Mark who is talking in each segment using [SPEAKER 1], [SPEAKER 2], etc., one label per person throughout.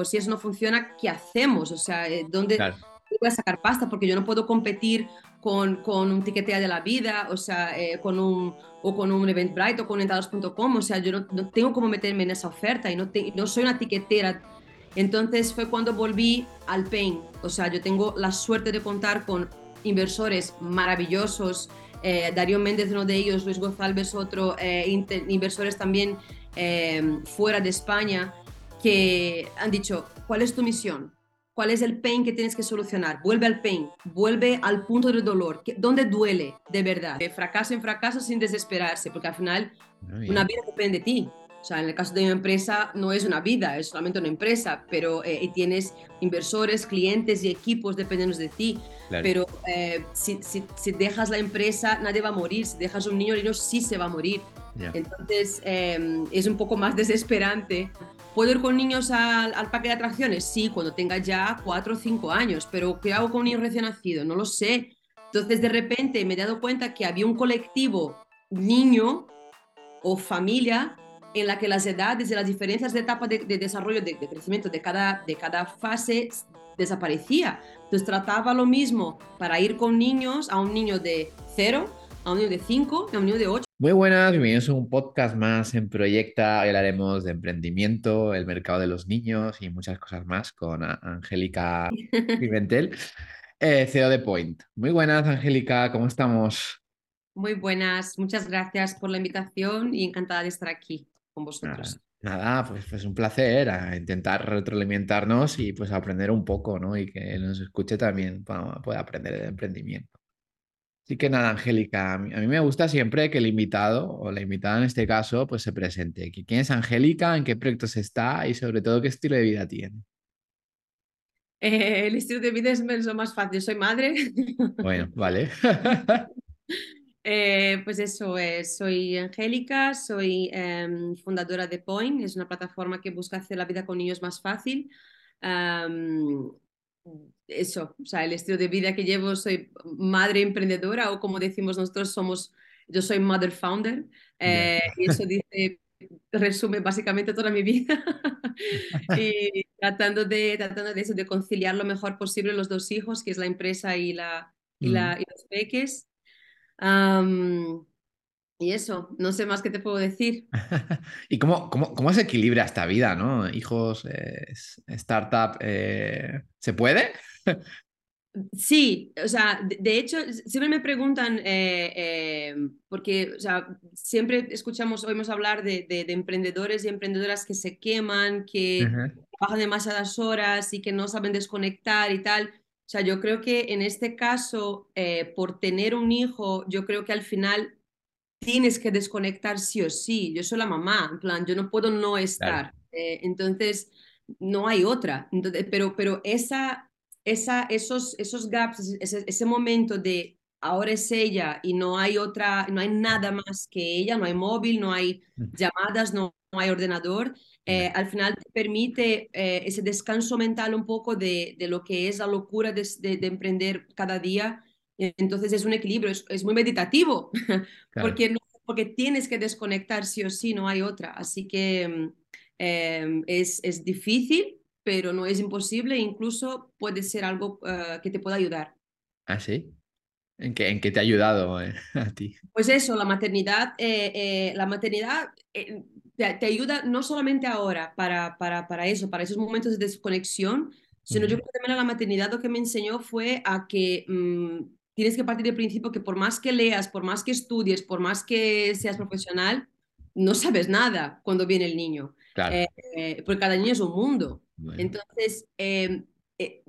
[SPEAKER 1] pues si eso no funciona, ¿qué hacemos? O sea, eh, ¿dónde voy a sacar pasta? Porque yo no puedo competir con, con un tiquetea de la vida, o sea, eh, con un, o con un Eventbrite o con entrados.com, o sea, yo no, tengo cómo meterme en esa oferta y no, no soy una tiquetera. Entonces fue cuando volví al Pain, o sea, yo tengo la suerte de contar con inversores maravillosos, eh, Darío Méndez uno de ellos, Luis González otro, eh, inversores también fuera de España, que han dicho, ¿cuál es tu misión? cuál es el pain que tienes que solucionar. Vuelve al pain, vuelve al punto del dolor, ¿dónde duele de verdad? De fracaso en fracaso sin desesperarse, porque al final una vida depende de ti. O sea, en el caso de una empresa no es una vida, es solamente una empresa, pero eh, tienes inversores, clientes y equipos dependiendo de ti. Pero eh, si, si, si, dejas la empresa, nadie va a morir. Si dejas un niño, el niño sí se va a morir. Entonces, eh, es un poco más desesperante ¿Puedo ir con niños al, parque de atracciones? Sí, cuando tenga ya cuatro o cinco años, pero ¿qué hago con un recién nacido? No lo sé. Entonces, de repente me he dado cuenta que había un colectivo niño o familia en la que las edades y las diferencias de etapa de, desarrollo, de, crecimiento de cada, de cada fase desaparecía. Entonces trataba lo mismo para ir con niños a un niño de cero, a un niño de cinco, a un niño de ocho.
[SPEAKER 2] Muy buenas, bienvenidos a un podcast más en Proyecta. Hoy hablaremos de emprendimiento, el mercado de los niños y muchas cosas más con Angélica Pimentel, eh, CEO de Point. Muy buenas, Angélica, ¿cómo estamos?
[SPEAKER 1] Muy buenas, muchas gracias por la invitación y encantada de estar aquí con vosotros.
[SPEAKER 2] Nada, pues, pues un placer a intentar retroalimentarnos y pues aprender un poco, ¿no? Y que nos escuche también pueda aprender de emprendimiento. Así que nada, Angélica, a mí, me gusta siempre que el invitado o la invitada en este caso pues se presente. ¿Quién es Angélica? ¿En qué proyectos está? Y sobre todo, ¿qué estilo de vida tiene?
[SPEAKER 1] Eh, el estilo de vida es lo más fácil. Soy madre.
[SPEAKER 2] Bueno, vale.
[SPEAKER 1] Eh, pues eso es, soy Angélica, soy em, fundadora de Point, es una plataforma que busca hacer la vida con niños más fácil eso, o sea, el estilo de vida que llevo, soy madre emprendedora o como decimos nosotros, somos, yo soy mother founder eh, y eso dice, resume básicamente toda mi vida. Y tratando de, tratando de eso, de conciliar lo mejor posible los dos hijos, que es la empresa y, la, y, la, y los peques. Y eso, no sé más qué te puedo decir.
[SPEAKER 2] ¿Y cómo, cómo, cómo, se equilibra esta vida, no? Hijos, eh, startup, eh, ¿se puede?
[SPEAKER 1] Sí, o sea, de, hecho, siempre me preguntan, eh, porque, o sea, siempre escuchamos, oímos hablar de, de, emprendedores y emprendedoras que se queman, que trabajan demasiadas horas y que no saben desconectar y tal. O sea, yo creo que en este caso, por tener un hijo, yo creo que al final tienes que desconectar sí o sí. Yo soy la mamá, en plan, yo no puedo no estar. Eh, entonces, no hay otra. Entonces, pero, pero esa, esa, esos, esos gaps, ese, ese, momento de ahora es ella y no hay otra, no hay nada más que ella, no hay móvil, no hay llamadas, no, no hay ordenador. Eh, al final te permite eh, ese descanso mental un poco de, de, lo que es la locura de, de emprender cada día entonces es un equilibrio, es, muy meditativo, porque, porque tienes que desconectar sí o sí, no hay otra. Así que em, es, es, difícil, pero no es imposible, incluso puede ser algo eh, que te pueda ayudar.
[SPEAKER 2] ¿Ah, sí? ¿En qué, en qué te ha ayudado eh, a ti?
[SPEAKER 1] Pues eso, la maternidad, eh, la maternidad te, te, ayuda no solamente ahora para, para, para eso, para esos momentos de desconexión, sino yo creo que también la maternidad lo que me enseñó fue a que mm, tienes que partir del principio que por más que leas, por más que estudies, por más que seas profesional, no sabes nada cuando viene el niño. Eh, porque cada niño es un mundo. Entonces, em, eh,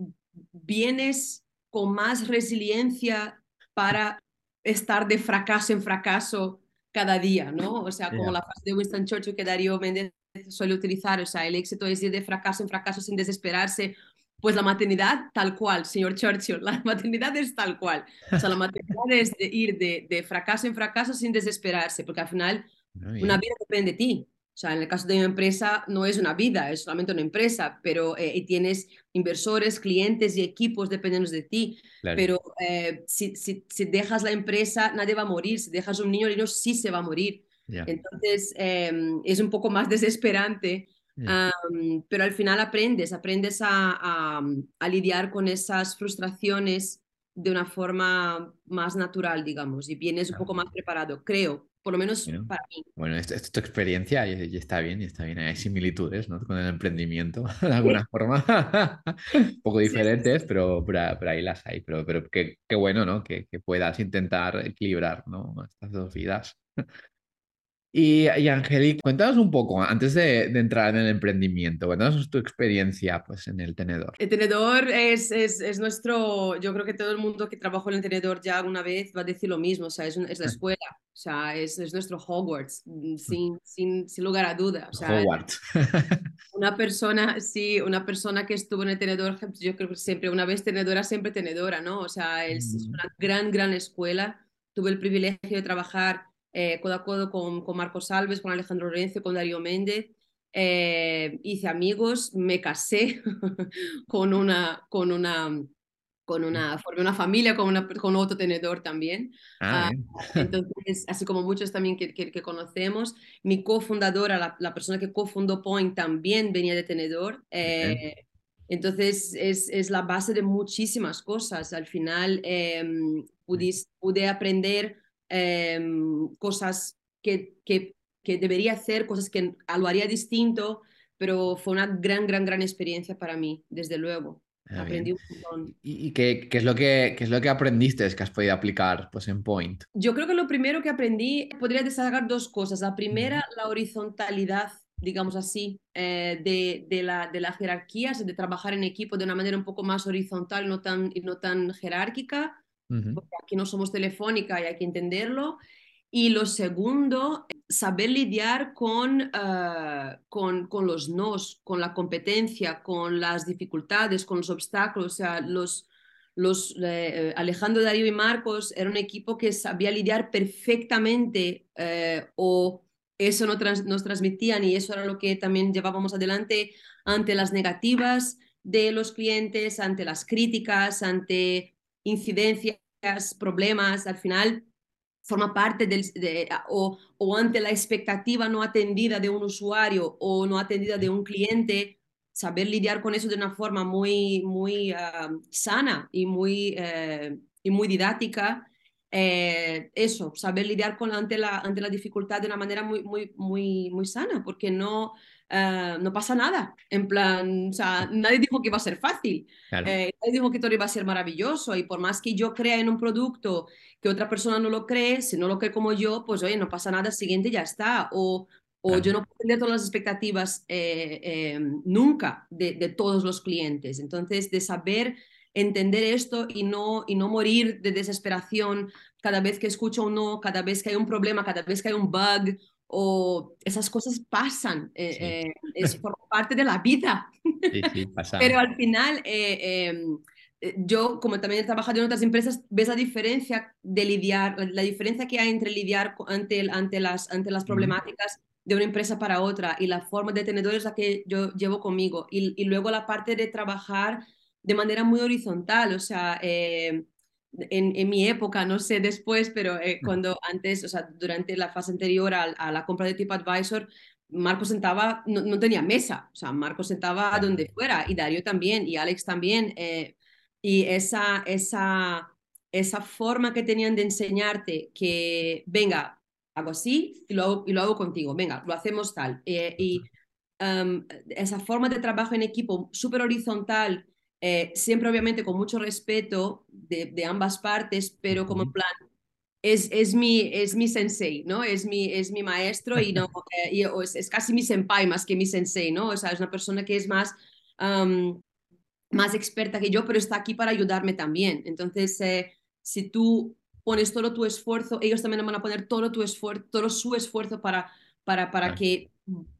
[SPEAKER 1] vienes con más resiliencia para estar de fracaso en fracaso cada día, ¿no? O sea, como la frase de Winston Churchill que Darío Méndez suele utilizar, o sea, el éxito es ir de fracaso en fracaso sin desesperarse pues la maternidad tal cual, señor Churchill, la maternidad es tal cual. O sea, la maternidad es de ir de, fracaso en fracaso sin desesperarse, porque al final una vida depende de ti. O sea, en el caso de una empresa no es una vida, es solamente una empresa, pero eh, tienes inversores, clientes y equipos dependiendo de ti. Pero eh, si, si, dejas la empresa, nadie va a morir. Si dejas un niño, el niño sí se va a morir. Entonces, em, es un poco más desesperante pero al final aprendes, aprendes a, lidiar con esas frustraciones de una forma más natural, digamos, y vienes un poco más preparado, creo, por lo menos para mí.
[SPEAKER 2] Bueno, esto, es tu experiencia y, está bien, y está bien. Hay similitudes ¿no? con el emprendimiento, de alguna forma, un poco diferentes, pero, pero, ahí las hay. Pero, pero qué, qué bueno ¿no? Que, que, puedas intentar equilibrar ¿no? estas dos vidas. Y, y cuéntanos un poco, antes de, entrar en el emprendimiento, cuéntanos tu experiencia pues, en el tenedor.
[SPEAKER 1] El tenedor es, es, es, nuestro, yo creo que todo el mundo que trabajó en el tenedor ya alguna vez va a decir lo mismo, o sea, es, es la escuela, o sea, es, es nuestro Hogwarts, mm, sin, sin, sin lugar a duda. O sea,
[SPEAKER 2] Hogwarts.
[SPEAKER 1] una persona, sí, una persona que estuvo en el tenedor, yo creo que siempre, una vez tenedora, siempre tenedora, ¿no? O sea, es, es mm. una gran, gran escuela. Tuve el privilegio de trabajar eh, codo a codo con, con, Marcos Alves, con Alejandro Lorenzo, con Darío Méndez. Eh, hice amigos, me casé con una, con una, con una, formé una familia con, una, con otro tenedor también. Ah, ah, entonces, así como muchos también que, que, conocemos. Mi cofundadora, la, la, persona que cofundó Point también venía de tenedor. Eh, entonces, es, es, la base de muchísimas cosas. Al final, pude, pude aprender Em, cosas que, que, que, debería hacer, cosas que lo haría distinto, pero fue una gran, gran, gran experiencia para mí, desde luego. Ah, Aprendí un montón.
[SPEAKER 2] ¿Y qué, qué, es lo que, qué es lo que aprendiste que has podido aplicar pues, en Point?
[SPEAKER 1] Yo creo que lo primero que aprendí, podría destacar dos cosas. La primera, la horizontalidad digamos así, eh, de, de, la, de las jerarquías, de trabajar en equipo de una manera un poco más horizontal no tan, y no tan jerárquica porque aquí no somos telefónica y hay que entenderlo. Y lo segundo, saber lidiar con, uh, con, con, los nos, con la competencia, con las dificultades, con los obstáculos. O sea, los, los, eh, Alejandro, Darío y Marcos era un equipo que sabía lidiar perfectamente uh, o eso no trans, nos transmitían y eso era lo que también llevábamos adelante ante las negativas de los clientes, ante las críticas, ante incidencias, problemas, al final forma parte del, de, o, o, ante la expectativa no atendida de un usuario o no atendida de un cliente, saber lidiar con eso de una forma muy, muy ah, sana y muy, eh, y muy didáctica. Eh, eso, saber lidiar con ante la, ante la dificultad de una manera muy, muy, muy, muy sana, porque no, eh, no pasa nada. En plan, o sea, nadie dijo que iba a ser fácil. Eh, nadie dijo que todo iba a ser maravilloso. Y por más que yo crea en un producto que otra persona no lo cree, si no lo cree como yo, pues oye, no pasa nada, siguiente ya está. O, o yo no puedo tener todas las expectativas eh, nunca de, de, todos los clientes. Entonces, de saber entender esto y no, y no morir de desesperación cada vez que escucho un no, cada vez que hay un problema, cada vez que hay un bug o esas cosas pasan, eh, eh, es por parte de la vida. Pero al final, eh, em, yo como también he trabajado en otras empresas, ves la diferencia de lidiar, la diferencia que hay entre lidiar ante, ante, las, ante las problemáticas de una empresa para otra y la forma de tenedores la que yo llevo conmigo. Y, y luego la parte de trabajar de manera muy horizontal, o sea, em, en, mi época, no sé después, pero eh, cuando antes, o sea, durante la fase anterior a, la compra de TripAdvisor, Marco sentaba, no, tenía mesa, o sea, Marco sentaba donde fuera y Darío también y Alex también. Eh, y esa, esa, esa forma que tenían de enseñarte que, venga, hago así y lo hago, y lo hago contigo, venga, lo hacemos tal. Eh, y em, esa forma de trabajo en equipo súper horizontal, eh, siempre obviamente con mucho respeto de, de ambas partes, pero como en plan, es, es, mi, es mi sensei, ¿no? Es mi, es mi maestro y, no, eh, y es, es, casi mi senpai más que mi sensei, ¿no? O sea, es una persona que es más, más experta que yo, pero está aquí para ayudarme también. Entonces, eh, si tú pones todo tu esfuerzo, ellos también van a poner todo, tu esfuerzo, todo su esfuerzo para, para, para, que,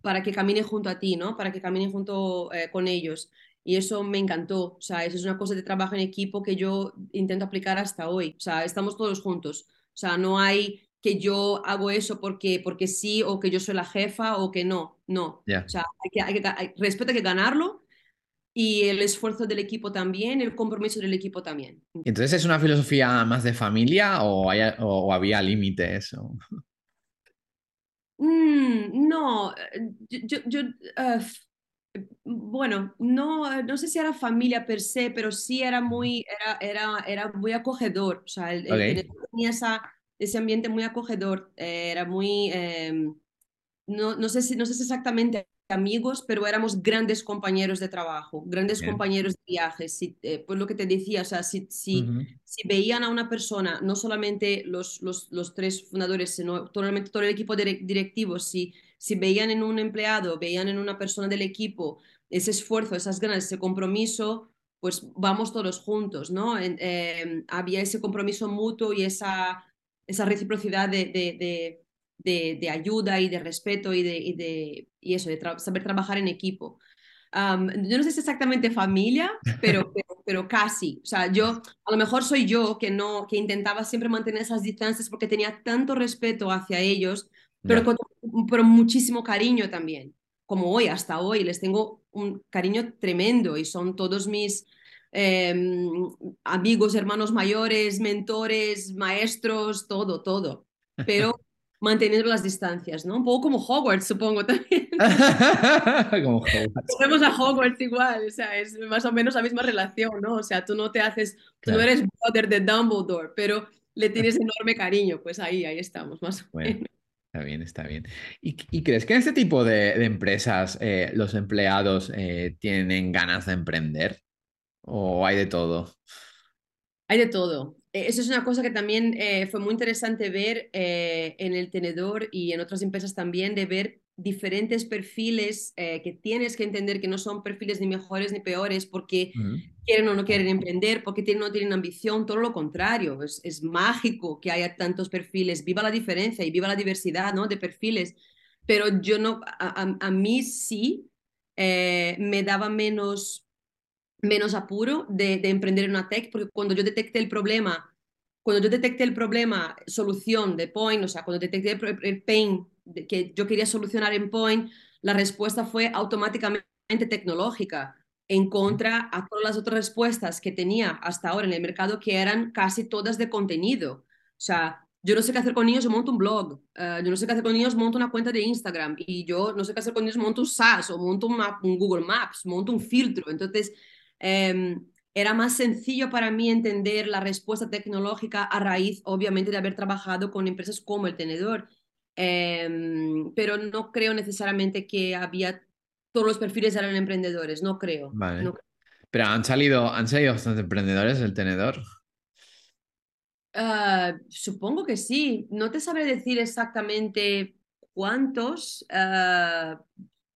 [SPEAKER 1] para que camine junto a ti, ¿no? Para que camine junto con ellos. Y eso me encantó. O sea, eso es una cosa de trabajo en equipo que yo intento aplicar hasta hoy. O sea, estamos todos juntos. O sea, no hay que yo hago eso porque, porque sí o que yo soy la jefa o que no. No. O sea, hay que, hay que, respeto hay que ganarlo y el esfuerzo del equipo también, el compromiso del equipo también.
[SPEAKER 2] Entonces, ¿es una filosofía más de familia o, o había límites?
[SPEAKER 1] Mm, no, yo, yo, bueno, no, no sé si era familia per se, pero sí era muy, era, era, era muy acogedor. O sea, el, tenía esa, ese ambiente muy acogedor. Eh, era muy, em, no, no, sé si, no sé si exactamente amigos, pero éramos grandes compañeros de trabajo, grandes compañeros de viajes. Si, eh, pues lo que te decía, o sea, si, si, si, veían a una persona, no solamente los, los, los tres fundadores, sino totalmente todo el equipo directivo, si, si veían en un empleado, veían en una persona del equipo ese esfuerzo, esas ganas, ese compromiso, pues vamos todos juntos, ¿no? Eh, había ese compromiso mutuo y esa, esa reciprocidad de, de de, ayuda y de respeto y de, y de y eso, de saber trabajar en equipo. yo no sé si es exactamente familia, pero, pero, casi. O sea, yo, a lo mejor soy yo que, no, que intentaba siempre mantener esas distancias porque tenía tanto respeto hacia ellos, pero con pero muchísimo cariño también. Como hoy, hasta hoy, les tengo un cariño tremendo y son todos mis em, amigos, hermanos mayores, mentores, maestros, todo, todo. Pero manteniendo las distancias, ¿no? Un poco como Hogwarts, supongo también. como Hogwarts. Volvemos a Hogwarts igual, o sea, es más o menos la misma relación, ¿no? O sea, tú no te haces, tú no eres brother de Dumbledore, pero le tienes enorme cariño, pues ahí, ahí estamos, más o menos.
[SPEAKER 2] Está bien, está bien. ¿Y, crees que en este tipo de, empresas eh, los empleados eh, tienen ganas de emprender? ¿O hay de todo?
[SPEAKER 1] Hay de todo. Eh, eso es una cosa que también fue muy interesante ver en el tenedor y en otras empresas también, de ver diferentes perfiles que tienes que entender que no son perfiles ni mejores ni peores porque quieren o no quieren emprender, porque tienen o no tienen ambición, todo lo contrario, es, es, mágico que haya tantos perfiles, viva la diferencia y viva la diversidad ¿no? de perfiles, pero yo no, a, a mí sí me daba menos menos apuro de, emprender en una tech, porque cuando yo detecté el problema, cuando yo detecté el problema, solución de Point, o sea, cuando detecté el, pain que yo quería solucionar en Point, la respuesta fue automáticamente tecnológica en contra a todas las otras respuestas que tenía hasta ahora en el mercado que eran casi todas de contenido. O sea, yo no sé qué hacer con niños, yo monto un blog. Eh, yo no sé qué hacer con niños, monto una cuenta de Instagram. Y yo no sé qué hacer con niños, monto un SaaS o monto un, un Google Maps, monto un filtro. Entonces, Em, era más sencillo para mí entender la respuesta tecnológica a raíz, obviamente, de haber trabajado con empresas como el tenedor. Em, pero no creo necesariamente que había todos los perfiles eran emprendedores, no creo.
[SPEAKER 2] Vale. Pero han salido, han salido bastantes emprendedores del tenedor.
[SPEAKER 1] Ah, supongo que sí. No te sabré decir exactamente cuántos. Ah,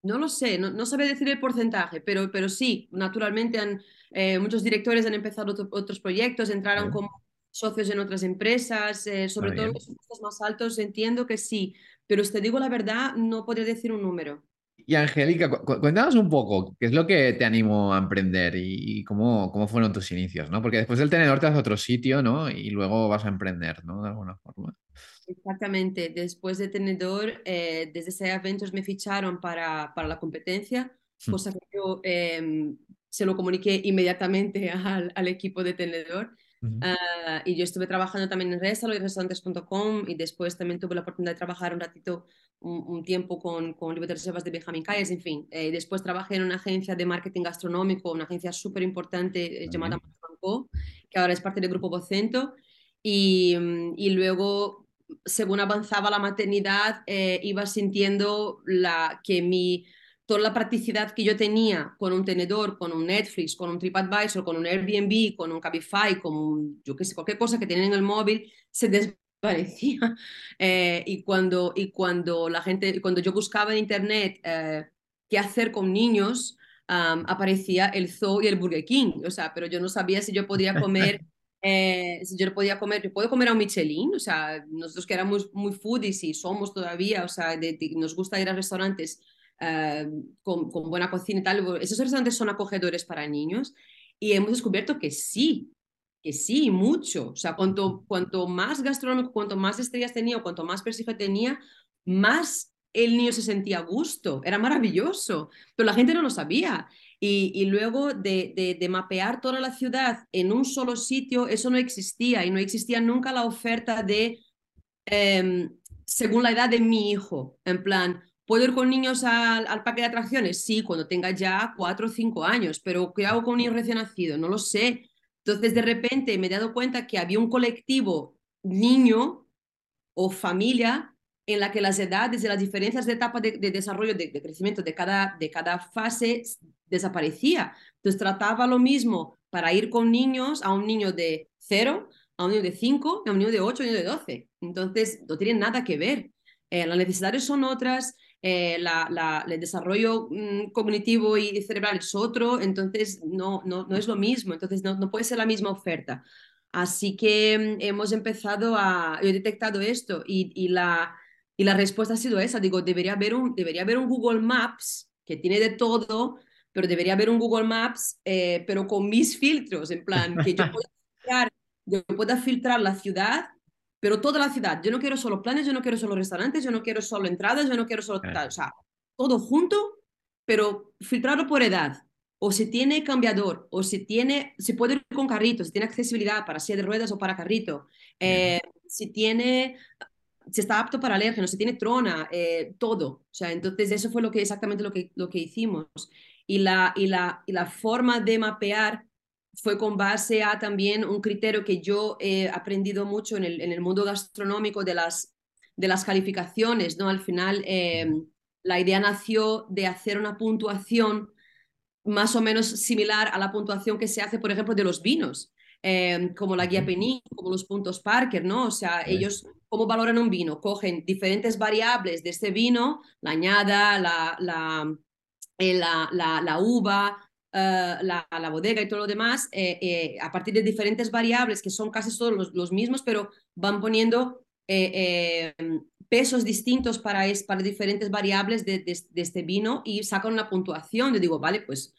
[SPEAKER 1] no lo sé, no, no sabe decir el porcentaje, pero, pero sí, naturalmente han, eh, muchos directores han empezado otros proyectos, entraron como socios en otras empresas, eh, sobre todo los puestos más altos, entiendo que sí, pero te digo la verdad, no podría decir un número.
[SPEAKER 2] Y Angélica, cuéntanos un poco, ¿qué es lo que te animó a emprender y, cómo, cómo fueron tus inicios? ¿no? Porque después del tenedor te vas a otro sitio ¿no? y luego vas a emprender, ¿no? De alguna forma.
[SPEAKER 1] Exactamente, después de Tenedor, eh, desde SEA Ventures me ficharon para, para la competencia, hmm. cosa que yo em, se lo comuniqué inmediatamente al, al equipo de Tenedor. Ah, y yo estuve trabajando también en y restaurantes.com y después también tuve la oportunidad de trabajar un ratito, un, tiempo con, con de Reservas de Benjamin Calles, en fin. Eh, después trabajé en una agencia de marketing gastronómico, una agencia súper importante eh, llamada Manco, que ahora es parte del grupo Vocento. Y, y luego según avanzaba la maternidad, eh, iba sintiendo la, que mi, toda la practicidad que yo tenía con un tenedor, con un Netflix, con un TripAdvisor, con un Airbnb, con un Cabify, con un, yo qué sé, cualquier cosa que tienen en el móvil, se desvanecía. Eh, y, cuando, y cuando la gente, cuando yo buscaba en internet eh, qué hacer con niños, aparecía el Zoo y el Burger King, o sea, pero yo no sabía si yo podía comer Eh, yo podía comer, yo puedo comer a un Michelin, o sea, nosotros que éramos muy foodies y somos todavía, o sea, nos gusta ir a restaurantes eh, con, con, buena cocina y tal, esos restaurantes son acogedores para niños y hemos descubierto que sí, que sí, mucho, o sea, cuanto, cuanto más gastronómico, cuanto más estrellas tenía, cuanto más prestigio tenía, más el niño se sentía a gusto, era maravilloso, pero la gente no lo sabía. Y, luego de, de, mapear toda la ciudad en un solo sitio, eso no existía y no existía nunca la oferta de, em, según la edad de mi hijo, en plan, ¿Puedo ir con niños al, al, parque de atracciones? Sí, cuando tenga ya cuatro o cinco años, pero ¿qué hago con un niño recién nacido? No lo sé. Entonces, de repente me he dado cuenta que había un colectivo niño o familia en la que las edades y las diferencias de etapa de, desarrollo, de, crecimiento de cada, de cada fase desaparecía. Entonces trataba lo mismo para ir con niños, a un niño de 0, a un niño de 5, a un niño de 8, a un niño de 12. Entonces no tienen nada que ver. Eh, las necesidades son otras, eh, la, el desarrollo mm, cognitivo y cerebral es otro, entonces no, no, no es lo mismo, entonces no, no puede ser la misma oferta. Así que mm, hemos empezado a, he detectado esto y, y, la, y la respuesta ha sido esa, digo, debería haber, un, debería haber un Google Maps que tiene de todo, pero debería haber un Google Maps, eh, pero con mis filtros, en plan, que yo pueda, filtrar, yo pueda filtrar la ciudad, pero toda la ciudad. Yo no quiero solo planes, yo no quiero solo restaurantes, yo no quiero solo entradas, yo no quiero solo tal, o sea, todo junto, pero filtrarlo por edad. O si tiene cambiador, o si tiene, se puede ir con carrito, si tiene accesibilidad para silla de ruedas o para carrito, eh, si tiene si está apto para alérgenos, si tiene trona, eh, todo. O sea, entonces eso fue lo que, exactamente lo que, lo que hicimos. Y la, y, la, y la forma de mapear fue con base a también un criterio que yo he aprendido mucho en el, en el mundo gastronómico de las, de las calificaciones, ¿no? Al final, em, la idea nació de hacer una puntuación más o menos similar a la puntuación que se hace, por ejemplo, de los vinos. Em, como la guía Penny, como los puntos Parker, ¿no? O sea, ellos, ¿cómo valoran un vino? Cogen diferentes variables de este vino, la añada, la, la, eh, la, la, uva, eh, la, la, bodega y todo lo demás, eh, a partir de diferentes variables que son casi todos los, los mismos, pero van poniendo pesos distintos para, es, para diferentes variables de, de, de, este vino y sacan una puntuación. Yo digo, vale, pues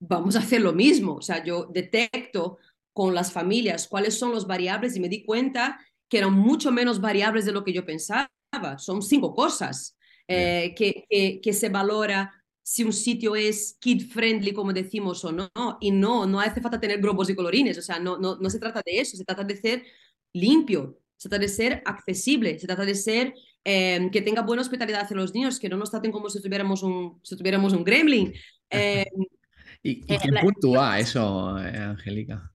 [SPEAKER 1] vamos a hacer lo mismo. O sea, yo detecto con las familias cuáles son los variables y me di cuenta que eran mucho menos variables de lo que yo pensaba. Son cinco cosas eh, que, que, se valora si un sitio es kid friendly, como decimos, o no. Y no, no hace falta tener globos y colorines. O sea, no, no, no se trata de eso. Se trata de ser limpio, se trata de ser accesible, se trata de ser em, que tenga buena hospitalidad hacia los niños, que no nos traten como si tuviéramos un, si tuviéramos un gremlin.
[SPEAKER 2] Em, ¿Y, y, eh, quién puntúa eso, eh, Angélica?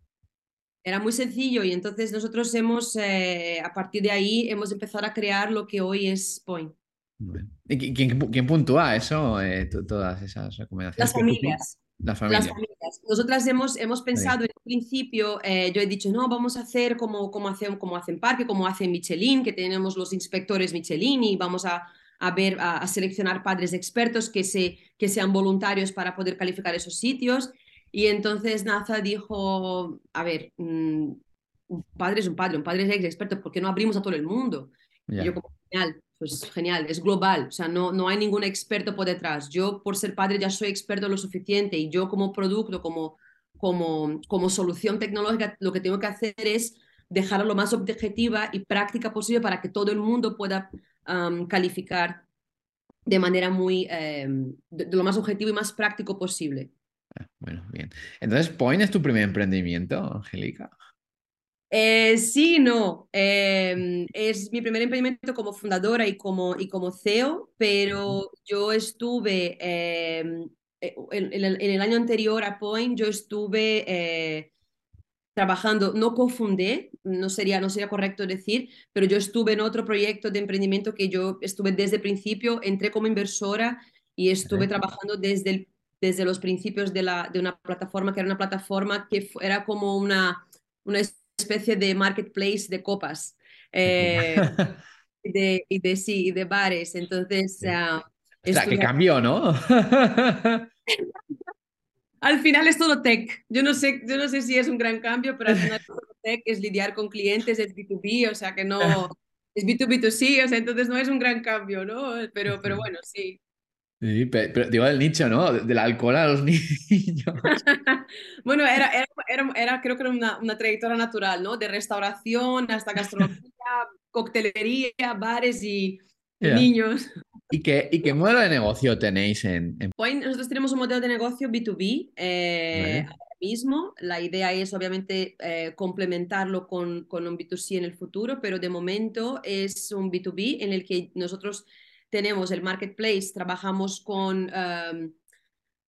[SPEAKER 1] Era muy sencillo y entonces nosotros hemos, eh, a partir de ahí, hemos empezado a crear lo que hoy es Point.
[SPEAKER 2] ¿Y quién, quién puntúa eso, eh, todas esas recomendaciones?
[SPEAKER 1] Las familias. Las familias. Nosotras hemos, hemos pensado en el principio, eh, yo he dicho, no, vamos a hacer como, como, hacen, como hacen Parque, como hacen Michelin, que tenemos los inspectores Michelin y vamos a, a ver, a, a, seleccionar padres expertos que, se, que sean voluntarios para poder calificar esos sitios. Y entonces NASA dijo, a ver, mm, un padre es un padre, un padre es experto, ¿por qué no abrimos a todo el mundo? Y yo como, genial, pues genial, es global, o sea, no, no hay ningún experto por detrás. Yo por ser padre ya soy experto lo suficiente y yo como producto, como, como, como solución tecnológica, lo que tengo que hacer es dejarlo lo más objetiva y práctica posible para que todo el mundo pueda calificar de manera muy, em, de, lo más objetivo y más práctico posible.
[SPEAKER 2] Bueno, bien. Entonces, Point es tu primer emprendimiento, Angélica.
[SPEAKER 1] Eh, sí, no. Em, es mi primer emprendimiento como fundadora y como, y como CEO, pero yo estuve em, eh, en, el, año anterior a Point, yo estuve eh, trabajando, no cofundé, no sería, no sería correcto decir, pero yo estuve en otro proyecto de emprendimiento que yo estuve desde el principio, entré como inversora y estuve trabajando desde el desde los principios de, la, de una plataforma que era una plataforma que era como una, una especie de marketplace de copas eh, de, y de sí, de bares. Entonces... Uh,
[SPEAKER 2] o sea, que cambió, ¿no?
[SPEAKER 1] al final es todo tech. Yo no, sé, yo no sé si es un gran cambio, pero al final es todo tech, es lidiar con clientes, es B2B, o sea que no, es B2B2C, o sea, entonces no es un gran cambio, ¿no? Pero, pero bueno, sí.
[SPEAKER 2] Sí, pero, digo del nicho, ¿no? Del alcohol a los niños.
[SPEAKER 1] bueno, era, era, era, creo que era una, una, trayectoria natural, ¿no? De restauración hasta gastronomía, coctelería, bares y niños.
[SPEAKER 2] ¿Y qué, ¿Y qué modelo de negocio tenéis en, en...
[SPEAKER 1] nosotros tenemos un modelo de negocio B2B eh, ahora mismo. La idea es obviamente eh, complementarlo con, con un B2C en el futuro, pero de momento es un B2B en el que nosotros tenemos el marketplace, trabajamos con, em,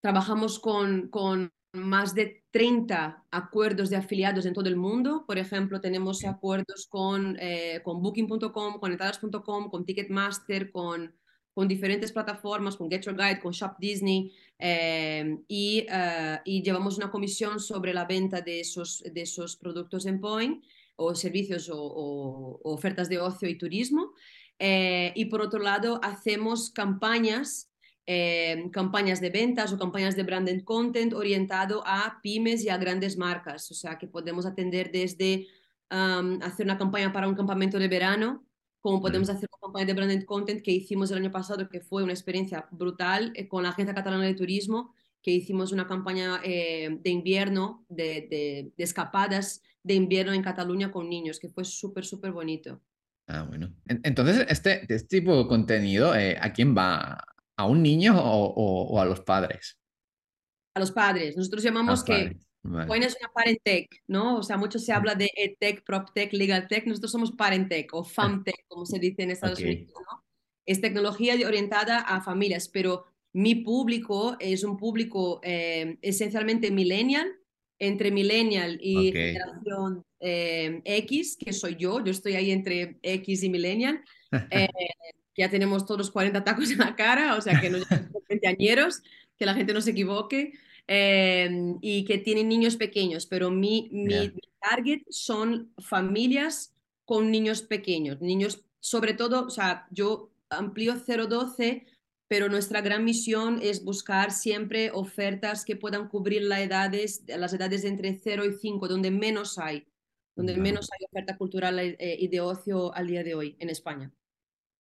[SPEAKER 1] trabajamos con, con más de 30 acuerdos de afiliados en todo el mundo. Por ejemplo, tenemos acuerdos con, eh, con Booking.com, con Entradas.com, con Ticketmaster, con, con diferentes plataformas, con Get Your Guide, con Shop Disney. Eh, y, eh, y, llevamos una comisión sobre la venta de esos, de esos productos en Point o servicios o, ofertas de ocio y turismo. Y por otro lado, hacemos campañas Em, campañas de ventas o campañas de branded content orientado a pymes y a grandes marcas. O sea, que podemos atender desde hacer una campaña para un campamento de verano, como podemos hacer una campaña de branded content que hicimos el año pasado, que fue una experiencia brutal eh, con la Agencia Catalana de Turismo, que hicimos una campaña eh, de invierno, de, escapadas de invierno en Cataluña con niños, que fue súper, súper bonito.
[SPEAKER 2] Ah, bueno. Entonces, este, este tipo de contenido, eh, ¿a quién va? ¿A un niño o, a los padres?
[SPEAKER 1] A los padres. Nosotros llamamos que Point es una parentech, ¿no? O sea, mucho se habla de EdTech, PropTech, LegalTech. Nosotros somos parentech o FamTech, como se dice en Estados Unidos, ¿no? Es tecnología orientada a familias, pero mi público es un público eh, esencialmente millennial, entre millennial y generación eh, X, que soy yo, yo estoy ahí entre X y millennial. Eh, ya tenemos todos los 40 tacos en la cara, o sea que no somos añeros, que la gente no se equivoque, em, y que tienen niños pequeños, pero mi, mi, target son familias con niños pequeños, niños, sobre todo, o sea, yo amplío 012, pero nuestra gran misión es buscar siempre ofertas que puedan cubrir las edades, las edades entre 0 y 5, donde menos hay, donde menos hay oferta cultural eh, y de ocio al día de hoy en España.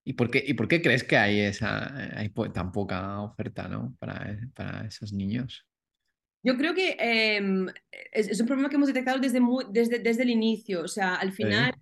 [SPEAKER 2] ¿Y por qué, y por qué crees que hay, esa, hay tan poca oferta ¿no? para, para esos niños?
[SPEAKER 1] Yo creo que em, es, un problema que hemos detectado desde, desde, desde el inicio. O sea, al final,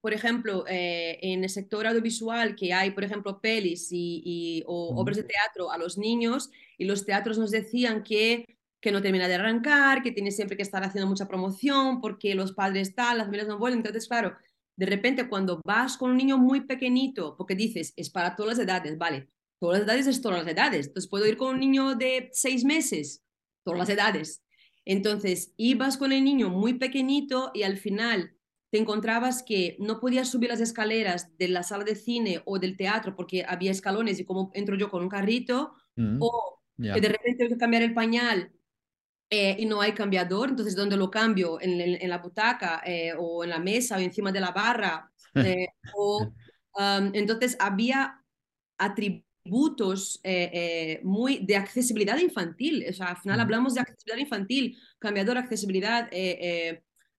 [SPEAKER 1] por ejemplo, eh, en el sector audiovisual, que hay, por ejemplo, pelis y, o obras de teatro a los niños, y los teatros nos decían que, que no termina de arrancar, que tiene siempre que estar haciendo mucha promoción, porque los padres están, las familias no vuelven. Entonces, claro, de repente cuando vas con un niño muy pequeñito, porque dices, es para todas las edades, vale, todas las edades es todas las edades, entonces puedo ir con un niño de seis meses, todas las edades. Entonces, ibas con el niño muy pequeñito y al final te encontrabas que no podías subir las escaleras de la sala de cine o del teatro porque había escalones y como entro yo con un carrito, mm, o que de repente tengo que cambiar el pañal eh, y no hay cambiador, entonces ¿dónde lo cambio? En, la butaca eh, o en la mesa o encima de la barra. Eh, o, um, entonces había atributos muy de accesibilidad infantil. O sea, al final hablamos de accesibilidad infantil, cambiador, accesibilidad,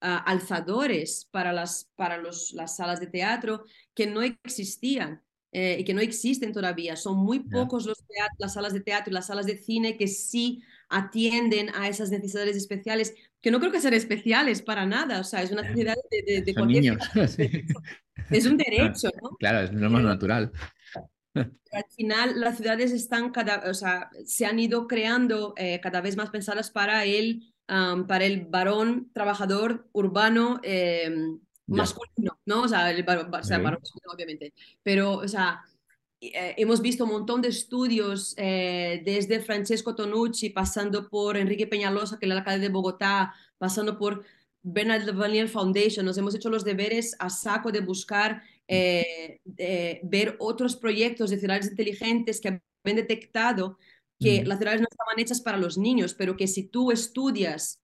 [SPEAKER 1] alzadores para, las, para los, las salas de teatro que no existían. y que no existen todavía. Son muy pocos los las salas de teatro y las salas de cine que sí atienden a esas necesidades especiales, que no creo que sean especiales para nada, o sea, es una necesidad de, de,
[SPEAKER 2] niños.
[SPEAKER 1] Es un derecho, ¿no?
[SPEAKER 2] Claro, es lo más natural.
[SPEAKER 1] Al final, las ciudades están cada, o sea, se han ido creando eh, cada vez más pensadas para el, para el varón trabajador urbano em, masculino, ¿no? O sea, el varón, o sea, varón, obviamente. Pero, o sea, eh, hemos visto un montón de estudios, eh, desde Francesco Tonucci, pasando por Enrique Peñalosa, que es el alcalde de Bogotá, pasando por Bernard Vaniel Foundation. Nos hemos hecho los deberes a saco de buscar, eh, ver otros proyectos de ciudades inteligentes que han detectado que las ciudades no estaban hechas para los niños, pero que si tú estudias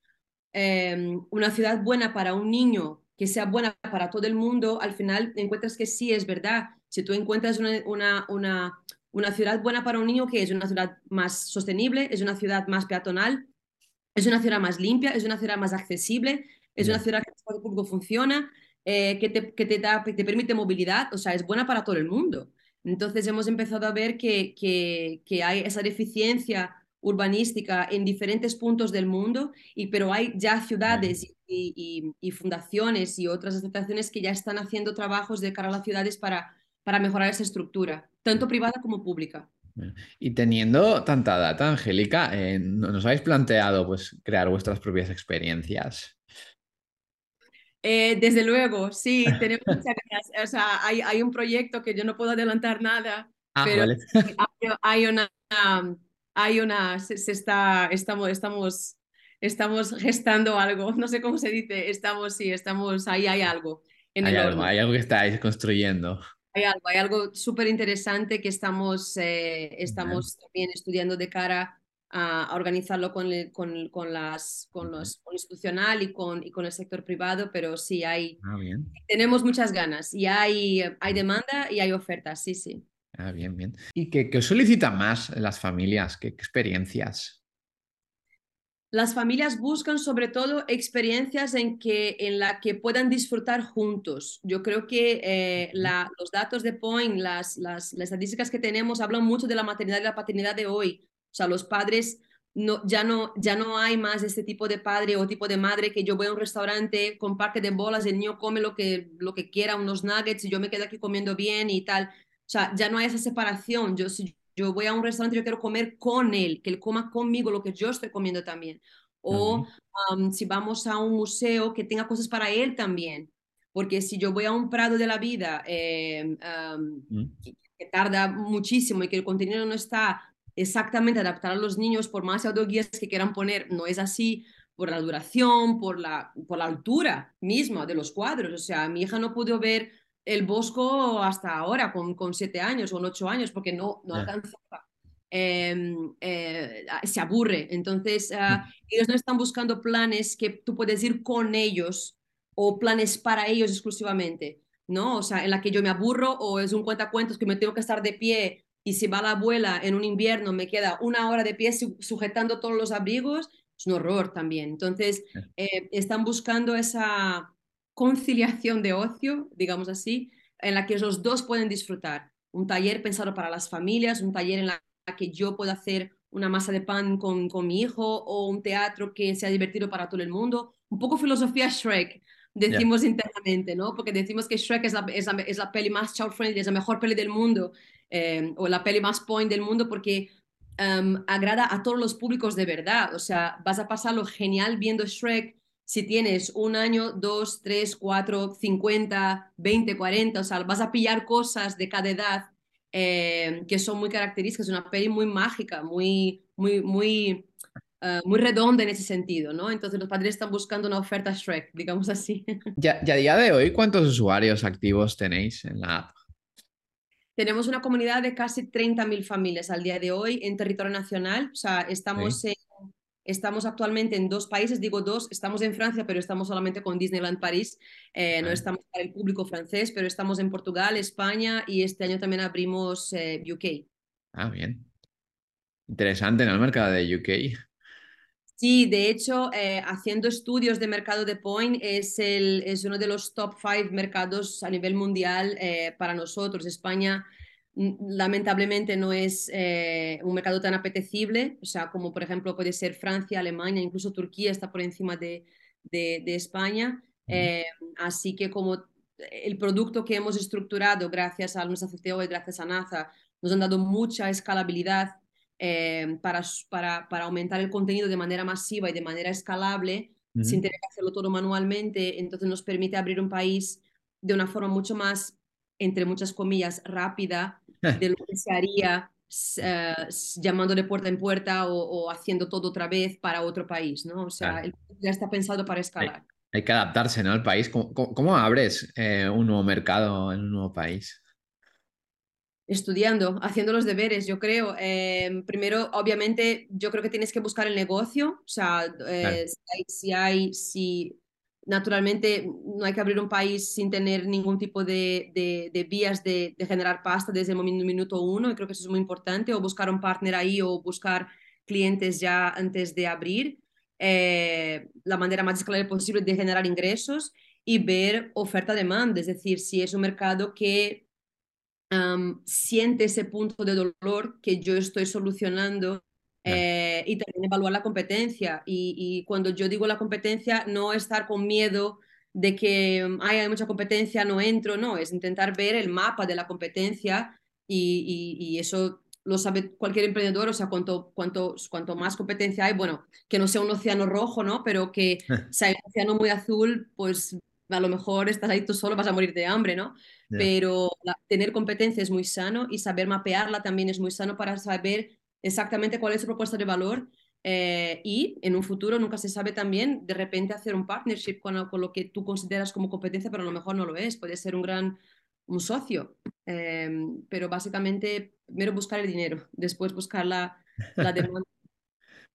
[SPEAKER 1] una ciudad buena para un niño, que sea buena para todo el mundo, al final encuentras que sí es verdad. Si tú encuentras una, una, una, ciudad buena para un niño, que es una ciudad más sostenible, es una ciudad más peatonal, es una ciudad más limpia, es una ciudad más accesible, es una ciudad que el transporte público funciona, eh, que, te, que te, da, te permite movilidad, o sea, es buena para todo el mundo. Entonces hemos empezado a ver que, que, que hay esa deficiencia urbanística en diferentes puntos del mundo, y, pero hay ya ciudades y, y, y, fundaciones y otras asociaciones que ya están haciendo trabajos de cara a las ciudades para para mejorar esa estructura, tanto privada como pública.
[SPEAKER 2] Y teniendo tanta data, Angélica, eh, ¿nos habéis planteado pues, crear vuestras propias experiencias?
[SPEAKER 1] Eh, desde luego, sí, tenemos muchas ganas. O sea, hay, hay, un proyecto que yo no puedo adelantar nada.
[SPEAKER 2] Ah,
[SPEAKER 1] pero
[SPEAKER 2] vale.
[SPEAKER 1] hay, una, hay una, se, está, estamos, estamos, estamos gestando algo, no sé cómo se dice, estamos, sí, estamos, ahí hay algo en
[SPEAKER 2] hay
[SPEAKER 1] el
[SPEAKER 2] algo. Hay algo que estáis construyendo.
[SPEAKER 1] Hay algo, hay algo súper interesante que estamos, eh, estamos también estudiando de cara a, organizarlo con, con, con, las, con los institucional y con, y con el sector privado, pero sí hay,
[SPEAKER 2] ah, bien.
[SPEAKER 1] tenemos muchas ganas y hay, hay demanda y hay ofertas, sí, sí.
[SPEAKER 2] Ah, bien, bien. ¿Y qué, qué solicitan más las familias? ¿Qué, experiencias?
[SPEAKER 1] Las familias buscan sobre todo experiencias en, que, en la que puedan disfrutar juntos. Yo creo que eh, la, los datos de Point, las, las, las, estadísticas que tenemos hablan mucho de la maternidad y la paternidad de hoy. O sea, los padres, no, ya, no, ya no hay más este tipo de padre o tipo de madre que yo voy a un restaurante con parque de bolas, el niño come lo que, lo que quiera, unos nuggets y yo me quedo aquí comiendo bien y tal. O sea, ya no hay esa separación. Yo, si yo voy a un restaurante, yo quiero comer con él, que él coma conmigo lo que yo estoy comiendo también. O si vamos a un museo, que tenga cosas para él también. Porque si yo voy a un prado de la vida eh, que, tarda muchísimo y que el contenido no está exactamente adaptado a los niños, por más audioguías que quieran poner, no es así por la duración, por la, por la altura misma de los cuadros. O sea, mi hija no pudo ver el Bosco hasta ahora, con, con siete años o ocho años, porque no, no alcanzaba. Em, eh, se aburre. Entonces, mm. ellos no están buscando planes que tú puedes ir con ellos o planes para ellos exclusivamente, ¿no? O sea, en la que yo me aburro o es un cuentacuentos que me tengo que estar de pie y si va la abuela en un invierno me queda una hora de pie sujetando todos los abrigos, es un horror también. Entonces, eh, están buscando esa conciliación de ocio, digamos así, en la que los dos pueden disfrutar. Un taller pensado para las familias, un taller en la que yo pueda hacer una masa de pan con, con mi hijo o un teatro que sea divertido para todo el mundo. Un poco filosofía Shrek, decimos internamente, ¿no? Porque decimos que Shrek es la, es la, es la peli más child friendly, es la mejor peli del mundo, eh, o la peli más point del mundo, porque um, agrada a todos los públicos de verdad. O sea, vas a pasarlo genial viendo Shrek si tienes un año, dos, tres, cuatro, cincuenta, veinte, cuarenta, o sea, vas a pillar cosas de cada edad eh, que son muy características, es una peli muy mágica, muy, muy, muy, uh, muy redonda en ese sentido, ¿no? Entonces los padres están buscando una oferta Shrek, digamos así.
[SPEAKER 2] Ya, ya a día de hoy, ¿cuántos usuarios activos tenéis en la app?
[SPEAKER 1] Tenemos una comunidad de casi 30.000 familias al día de hoy en territorio nacional, o sea, estamos en Estamos actualmente en dos países, digo dos, estamos en Francia, pero estamos solamente con Disneyland París, eh, no estamos para el público francés, pero estamos en Portugal, España y este año también abrimos eh, UK.
[SPEAKER 2] Ah, bien. Interesante, en El mercado de UK.
[SPEAKER 1] Sí, de hecho, eh, haciendo estudios de mercado de Point es, el, es uno de los top five mercados a nivel mundial para nosotros. España lamentablemente no es eh, un mercado tan apetecible, o sea, como por ejemplo puede ser Francia, Alemania, incluso Turquía está por encima de, de, España. Eh, así que como el producto que hemos estructurado gracias a nuestra CTO y gracias a NASA nos han dado mucha escalabilidad eh, para, para, para, aumentar el contenido de manera masiva y de manera escalable, sin tener que hacerlo todo manualmente, entonces nos permite abrir un país de una forma mucho más, entre muchas comillas, rápida de lo que se haría eh, llamando de puerta en puerta o, haciendo todo otra vez para otro país, ¿no? O sea, ya está pensado para escalar.
[SPEAKER 2] Hay, que adaptarse, ¿no? Al país. ¿Cómo, abres eh, un nuevo mercado en un nuevo país?
[SPEAKER 1] Estudiando, haciendo los deberes, yo creo. Em, primero, obviamente, yo creo que tienes que buscar el negocio. O sea, eh, si hay, si naturalmente no hay que abrir un país sin tener ningún tipo de, de, vías de, de, generar pasta desde el minuto uno, y creo que eso es muy importante, o buscar un partner ahí o buscar clientes ya antes de abrir, eh, la manera más escalable posible de generar ingresos y ver oferta-demanda, es decir, si es un mercado que siente ese punto de dolor que yo estoy solucionando eh, y también evaluar la competencia. Y, cuando yo digo la competencia, no estar con miedo de que mm, hay mucha competencia, no entro, no, es intentar ver el mapa de la competencia y, eso lo sabe cualquier emprendedor, o sea, cuanto, cuanto, cuanto más competencia hay, bueno, que no sea un océano rojo, ¿no? Pero que sea un océano muy azul, pues a lo mejor estás ahí tú solo, vas a morir de hambre, ¿no? Pero tener competencia es muy sano y saber mapearla también es muy sano para saber exactamente cuál es su propuesta de valor eh, y en un futuro nunca se sabe también de repente hacer un partnership con, con, lo que tú consideras como competencia, pero a lo mejor no lo es, puede ser un gran un socio, em, pero básicamente primero buscar el dinero, después buscar la, la demanda.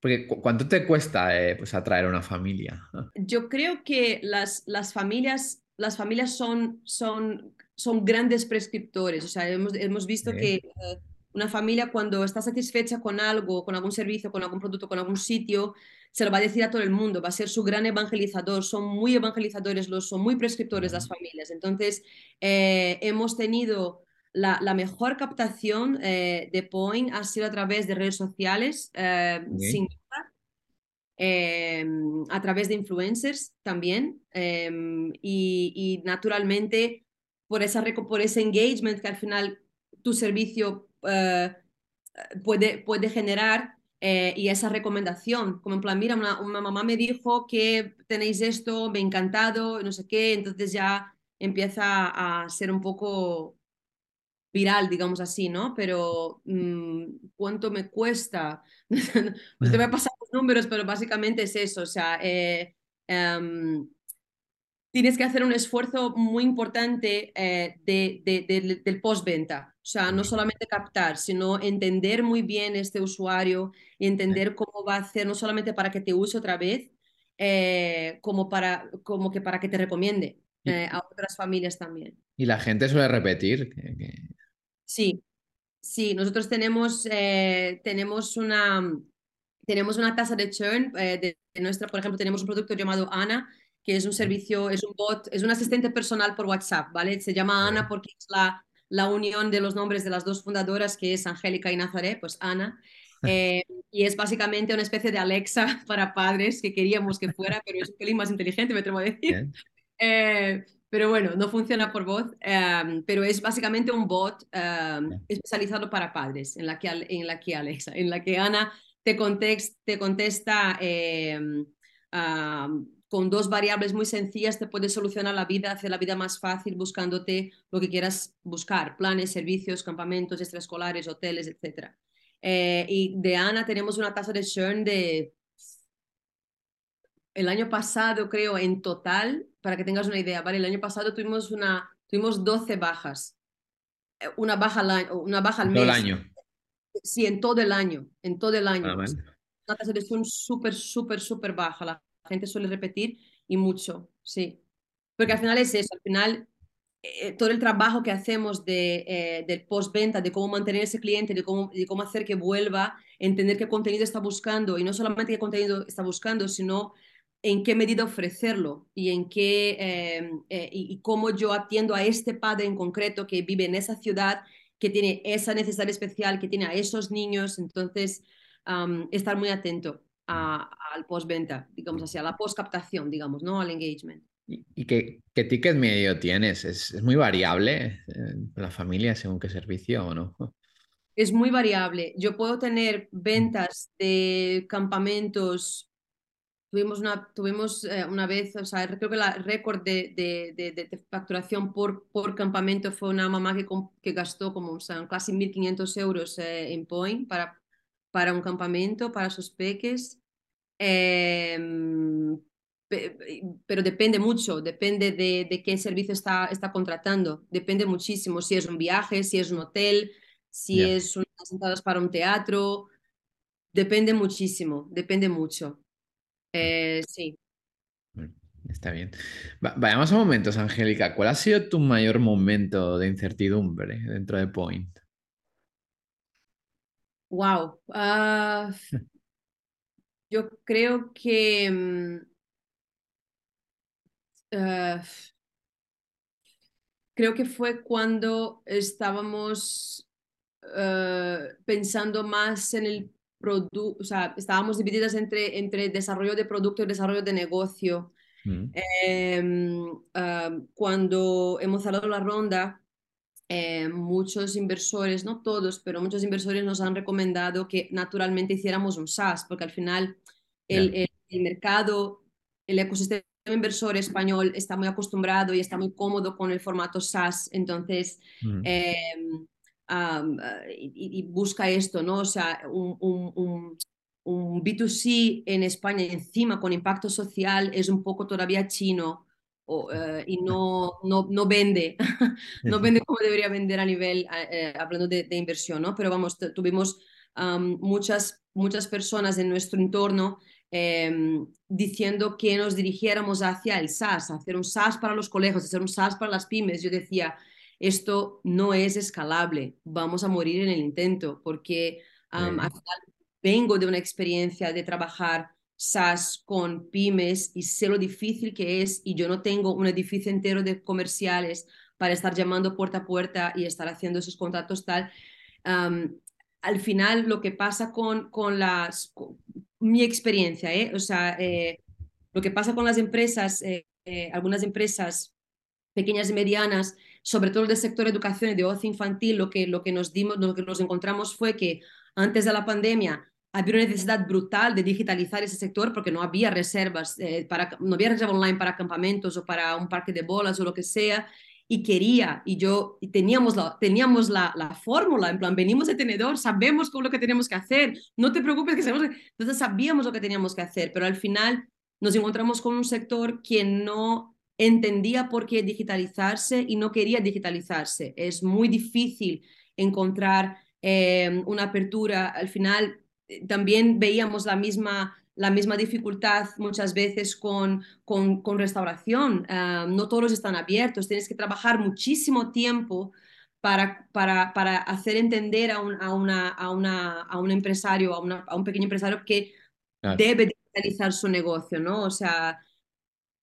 [SPEAKER 2] Porque ¿cuánto te cuesta eh, pues atraer una familia?
[SPEAKER 1] Yo creo que las, las familias, las familias son, son, son grandes prescriptores, o sea, hemos, hemos visto que... Eh, una familia cuando está satisfecha con algo, con algún servicio, con algún producto, con algún sitio, se lo va a decir a todo el mundo, va a ser su gran evangelizador, son muy evangelizadores, los, son muy prescriptores las familias. Entonces, eh, hemos tenido la, mejor captación eh, de Point ha sido a través de redes sociales, eh, sin a través de influencers también, y, y, naturalmente por, esa, por ese engagement que al final tu servicio eh, puede, puede generar eh, y esa recomendación, como en plan, mira, una, mamá me dijo que tenéis esto, me ha encantado, no sé qué, entonces ya empieza a ser un poco viral, digamos así, ¿no? Pero mm, ¿cuánto me cuesta? no te voy a pasar los números, pero básicamente es eso, o sea, eh, em, tienes que hacer un esfuerzo muy importante eh, de, del postventa. O sea, no solamente captar, sino entender muy bien este usuario y entender cómo va a hacer, no solamente para que te use otra vez, eh, como, para, como que para que te recomiende eh, a otras familias también.
[SPEAKER 2] ¿Y la gente suele repetir?
[SPEAKER 1] Sí, sí, nosotros tenemos, tenemos una... Tenemos una tasa de churn de, nuestra, por ejemplo, tenemos un producto llamado Ana, que es un servicio, es un bot, es un asistente personal por WhatsApp, ¿vale? Se llama Ana porque es la, la unión de los nombres de las dos fundadoras, que es Angélica y Nazaret, pues Ana. Eh, y es básicamente una especie de Alexa para padres que queríamos que fuera, pero es un pelín más inteligente, me atrevo a decir. Eh, pero bueno, no funciona por voz, em, pero es básicamente un bot em, especializado para padres, en la, que, en la que Alexa, en la que Ana te, context, te contesta em, con dos variables muy sencillas te puedes solucionar la vida, hacer la vida más fácil buscándote lo que quieras buscar, planes, servicios, campamentos extraescolares, hoteles, etc. Eh, y de Ana tenemos una tasa de churn de el año pasado, creo, en total, para que tengas una idea, ¿vale? El año pasado tuvimos, una, tuvimos 12 bajas. Eh, una baja, al, una baja al mes.
[SPEAKER 2] Todo el año.
[SPEAKER 1] Sí, en todo el año, en todo el año.
[SPEAKER 2] Ah,
[SPEAKER 1] una tasa de churn súper, súper, súper baja. La gente suele repetir y mucho, sí. Porque al final es eso, al final eh, todo el trabajo que hacemos de, eh, del postventa, de cómo mantener ese cliente, de cómo, de cómo hacer que vuelva, entender qué contenido está buscando y no solamente qué contenido está buscando, sino en qué medida ofrecerlo y en qué em, eh, y, cómo yo atiendo a este padre en concreto que vive en esa ciudad, que tiene esa necesidad especial, que tiene a esos niños. Entonces, estar muy atento al postventa, digamos así, a la postcaptación, digamos, ¿no? Al engagement.
[SPEAKER 2] ¿Y, qué, qué, ticket medio tienes? ¿Es, muy variable eh, la familia según qué servicio o no?
[SPEAKER 1] Es muy variable. Yo puedo tener ventas de campamentos. Tuvimos una, tuvimos, eh, una vez, o sea, creo que el récord de, de, facturación por, por campamento fue una mamá que, que gastó como o sea, casi 1.500 euros eh, en Point para para un campamento, para sus peques. Em, pero depende mucho, depende de, qué servicio está, está contratando, depende muchísimo si es un viaje, si es un hotel, si es unas entradas para un teatro, depende muchísimo, depende mucho. Eh, sí.
[SPEAKER 2] Está bien. vayamos a momentos, Angélica. ¿Cuál ha sido tu mayor momento de incertidumbre dentro de Point?
[SPEAKER 1] Wow. Ah, yo creo que mm, ah, creo que fue cuando estábamos ah, pensando más en el producto, o sea, estábamos divididas entre, entre desarrollo de producto y desarrollo de negocio. Mm. Em, cuando hemos cerrado la ronda, eh, muchos inversores, no todos, pero muchos inversores nos han recomendado que naturalmente hiciéramos un SaaS, porque al final el, el, mercado, el ecosistema inversor español está muy acostumbrado y está muy cómodo con el formato SaaS, entonces, em, y, busca esto, ¿no? O sea, un, un, un, B2C en España encima con impacto social es un poco todavía chino. Eh, y no, no, no vende, no vende como debería vender a nivel, eh, hablando de, de, inversión, ¿no? Pero vamos, tuvimos muchas, muchas personas en nuestro entorno Em, diciendo que nos dirigiéramos hacia el SaaS, hacer un SaaS para los colegios, hacer un SaaS para las pymes. Yo decía, esto no es escalable, vamos a morir en el intento, porque vengo de una experiencia de trabajar SaaS con pymes y sé lo difícil que es y yo no tengo un edificio entero de comerciales para estar llamando puerta a puerta y estar haciendo esos contratos tal. al final lo que pasa con, con las, mi experiencia, ¿eh? O sea, eh, lo que pasa con las empresas, eh, eh, algunas empresas pequeñas y medianas, sobre todo del sector educación y de ocio infantil, lo que, lo que nos dimos, lo que nos encontramos fue que antes de la pandemia había una necesidad brutal de digitalizar ese sector porque no había reservas, para, no había reserva online para campamentos o para un parque de bolas o lo que sea, y quería, y yo, y teníamos, la, teníamos la, la fórmula, en plan, venimos de tenedor, sabemos con lo que tenemos que hacer, no te preocupes que sabemos, entonces sabíamos lo que teníamos que hacer, pero al final nos encontramos con un sector que no entendía por qué digitalizarse y no quería digitalizarse. Es muy difícil encontrar eh, una apertura, al final eh, también veíamos la misma la misma dificultad muchas veces con, con, con restauración. Ah, no todos están abiertos, tienes que trabajar muchísimo tiempo para, para, para hacer entender a un, a una, a una, a un empresario, a, una, a, un pequeño empresario que debe digitalizar su negocio, ¿no? O sea,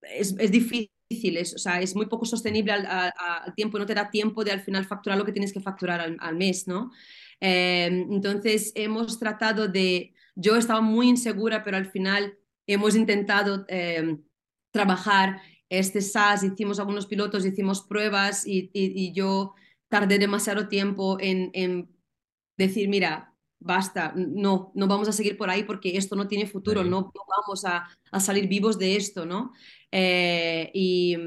[SPEAKER 1] es, es difícil, es, o sea, es muy poco sostenible al, al, tiempo, no te da tiempo de al final facturar lo que tienes que facturar al, al mes, ¿no? Eh, entonces, hemos tratado de yo estaba muy insegura, pero al final hemos intentado em, trabajar este SaaS, hicimos algunos pilotos, hicimos pruebas y, yo tardé demasiado tiempo en, decir, mira, basta, no, no vamos a seguir por ahí porque esto no tiene futuro, no, vamos a, salir vivos de esto, ¿no? Eh, y,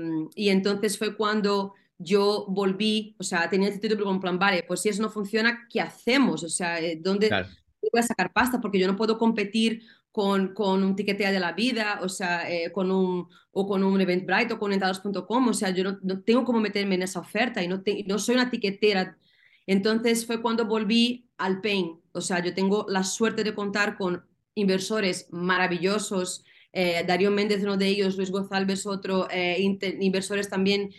[SPEAKER 1] entonces fue cuando yo volví, o sea, tenía el título con plan, vale, pues si eso no funciona, ¿qué hacemos? O sea, eh, ¿dónde, voy a sacar pasta porque yo no puedo competir con, con un tiquetea de la vida, o sea, eh, con un, o con un Eventbrite o con entrados.com, o sea, yo no, tengo cómo meterme en esa oferta y no, no soy una tiquetera. Entonces fue cuando volví al Pain, o sea, yo tengo la suerte de contar con inversores maravillosos, eh, Darío Méndez uno de ellos, Luis González otro, eh, inversores también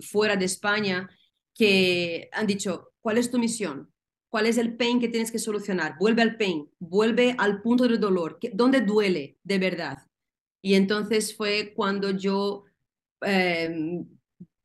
[SPEAKER 1] fuera de España, que han dicho, ¿cuál es tu misión? cuál es el pain que tienes que solucionar. Vuelve al pain, vuelve al punto del dolor, ¿dónde duele de verdad? Y entonces fue cuando yo em,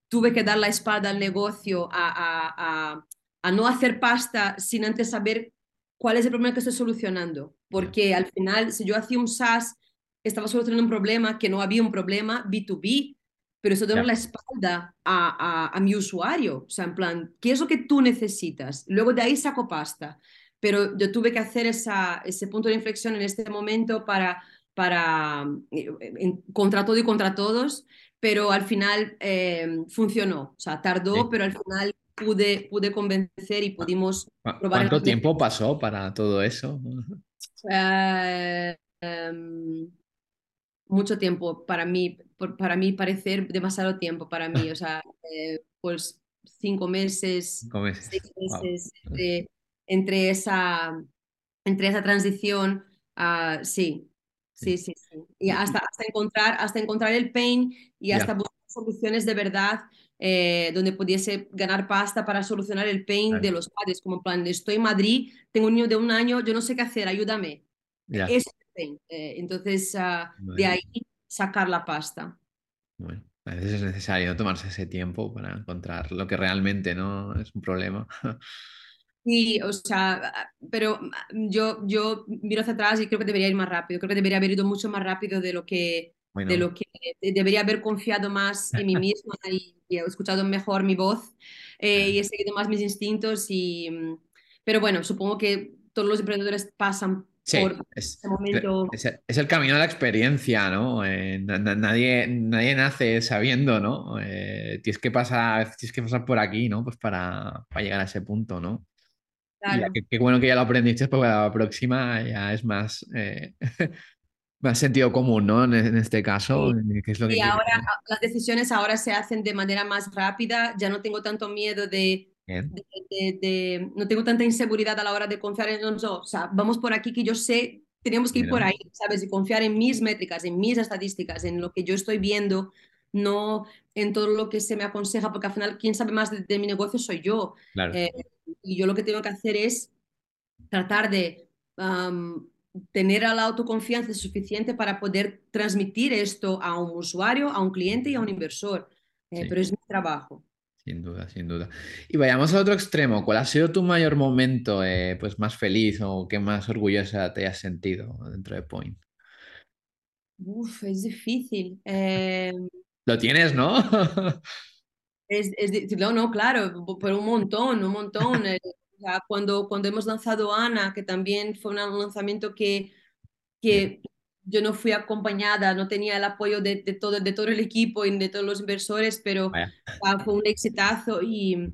[SPEAKER 1] tuve que dar la espalda al negocio, a, a, no hacer pasta sin antes saber cuál es el problema que estoy solucionando. Porque al final, si yo hacía un SaaS, estaba solucionando un problema que no había un problema B2B, pero eso da la espalda a, a, mi usuario. O sea, en plan, ¿qué es lo que tú necesitas? Luego de ahí saco pasta. Pero yo tuve que hacer esa, ese punto de inflexión en este momento para, para eh, contra todo y contra todos, pero al final eh, funcionó. O sea, tardó, pero al final pude, pude convencer y pudimos
[SPEAKER 2] probar. ¿Cuánto tiempo pasó para todo eso?
[SPEAKER 1] Eh, em, mucho tiempo para mí, para mí parecer demasiado tiempo para mí, o sea, eh, pues cinco meses,
[SPEAKER 2] cinco meses.
[SPEAKER 1] seis meses entre, esa, entre esa transición, uh, sí, sí, sí, sí, Y hasta, hasta, encontrar, hasta encontrar el pain y hasta buscar soluciones de verdad eh, donde pudiese ganar pasta para solucionar el pain de los padres, como en plan, estoy en Madrid, tengo un niño de un año, yo no sé qué hacer, ayúdame. Eso eh, entonces, ah, de ahí sacar la pasta.
[SPEAKER 2] Bueno, a veces es necesario tomarse ese tiempo para encontrar lo que realmente no es un problema.
[SPEAKER 1] Sí, o sea, pero ah, yo, yo miro hacia atrás y creo que debería ir más rápido. Creo que debería haber ido mucho más rápido de lo que, de lo que debería haber confiado más en mí misma y, he escuchado mejor mi voz eh, y he seguido más mis instintos. Y, mm, pero bueno, supongo que todos los emprendedores pasan
[SPEAKER 2] Sí, es, momento... es, el camino de la experiencia, ¿no? Eh, nadie, nadie nace sabiendo, ¿no? Eh, tienes, que pasar, tienes que pasar por aquí, ¿no? Pues para, llegar a ese punto, ¿no? Claro. qué, bueno que ya lo aprendiste, porque la próxima ya es más, eh, más sentido común, ¿no? En, este caso.
[SPEAKER 1] y ahora las decisiones ahora se hacen de manera más rápida, ya no tengo tanto miedo de de, no tengo tanta inseguridad a la hora de confiar en nosotros. O sea, vamos por aquí que yo sé, tenemos que ir por ahí, ¿sabes? Y confiar en mis métricas, en mis estadísticas, en lo que yo estoy viendo, no en todo lo que se me aconseja, porque al final quien sabe más de, mi negocio soy yo. Eh, y yo lo que tengo que hacer es tratar de tener la autoconfianza suficiente para poder transmitir esto a un usuario, a un cliente y a un inversor. Eh, pero es mi trabajo.
[SPEAKER 2] Sin duda, sin duda. Y vayamos al otro extremo. ¿Cuál ha sido tu mayor momento eh, pues más feliz o qué más orgullosa te hayas sentido dentro de Point?
[SPEAKER 1] Uf, es difícil. Em,
[SPEAKER 2] Lo tienes, ¿no?
[SPEAKER 1] es, es, no, no, claro, pero un montón, un montón. Eh, cuando, cuando hemos lanzado Ana, que también fue un lanzamiento que, que yo no fui acompañada, no tenía el apoyo de, todo, de todo el equipo y de todos los inversores, pero fue un exitazo y,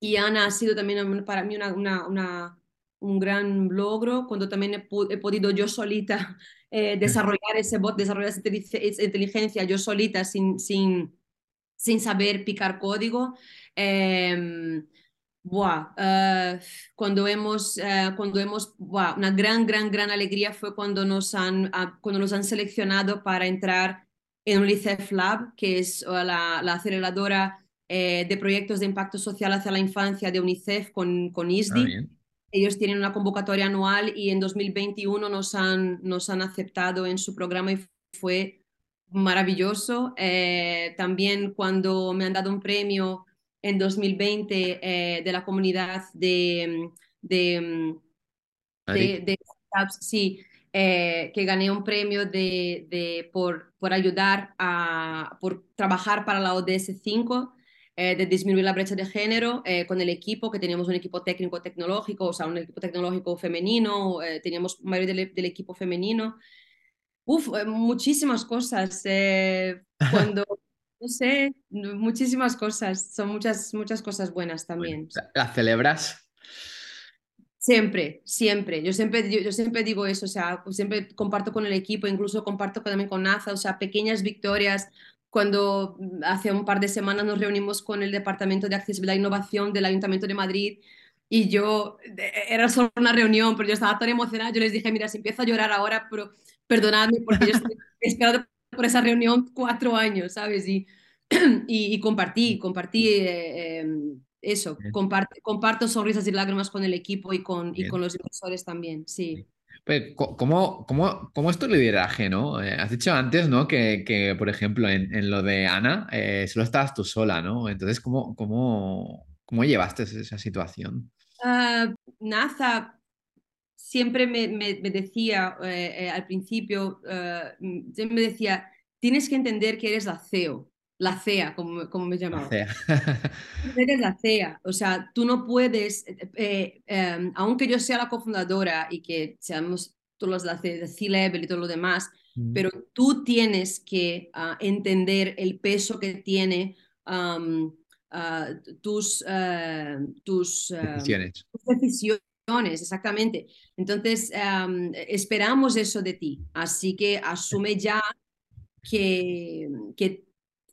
[SPEAKER 1] y Ana ha sido también para mí una, una, un gran logro cuando también he, podido yo solita eh, desarrollar ese bot, desarrollar esa inteligencia yo solita sin, sin, sin saber picar código. Em, Buah, eh, cuando hemos, eh, cuando hemos una gran, gran, gran alegría fue cuando nos, han, ah, cuando nos han seleccionado para entrar en UNICEF Lab, que es la, la aceleradora eh, de proyectos de impacto social hacia la infancia de UNICEF con, con ISDI. Ah, Ellos tienen una convocatoria anual y en 2021 nos han, nos han aceptado en su programa y fue maravilloso. también cuando me han dado un premio en 2020 eh, de la comunidad de, de, de, sí, eh, que gané un premio de, de, por, por ayudar a, por trabajar para la ODS 5 eh, de disminuir la brecha de género con el equipo, que teníamos un equipo técnico tecnológico, o sea, un equipo tecnológico femenino, teníamos mayoría del, del, equipo femenino. Uf, muchísimas cosas. cuando no sé, muchísimas cosas, son muchas, muchas cosas buenas también.
[SPEAKER 2] ¿Las celebras?
[SPEAKER 1] Siempre, siempre. Yo siempre, yo, siempre digo eso, o sea, pues siempre comparto con el equipo, incluso comparto también con NASA, o sea, pequeñas victorias. Cuando mm, hace un par de semanas nos reunimos con el Departamento de Accesibilidad e Innovación del Ayuntamiento de Madrid y yo, era solo una reunión, pero yo estaba tan emocionada, yo les dije, mira, si empiezo a llorar ahora, pero perdonadme porque yo estoy esperando por esa reunión cuatro años, ¿sabes? Y, y, compartí, compartí eh, em, eso, comparto, comparto sonrisas y lágrimas con el equipo y con, y con los inversores también, sí.
[SPEAKER 2] Pues, ¿cómo, cómo, cómo, es tu lideraje, no? Eh, has dicho antes, ¿no? Que, que por ejemplo, en, en, lo de Ana, eh, solo estabas tú sola, ¿no? Entonces, ¿cómo, cómo, cómo llevaste esa situación?
[SPEAKER 1] Uh, Naza siempre me, me, decía eh, eh, al principio, uh, me decía, tienes que entender que eres la CEO, la CEA, como, como me llamaba. CEA. eres la CEA, o sea, tú no puedes, em, aunque yo sea la cofundadora y que seamos todos los de C-Level y todo lo demás, pero tú tienes que ah, entender el peso que tiene um, tus, tus,
[SPEAKER 2] decisiones.
[SPEAKER 1] tus decisiones exactamente. Entonces, esperamos eso de ti, así que asume ya que, que,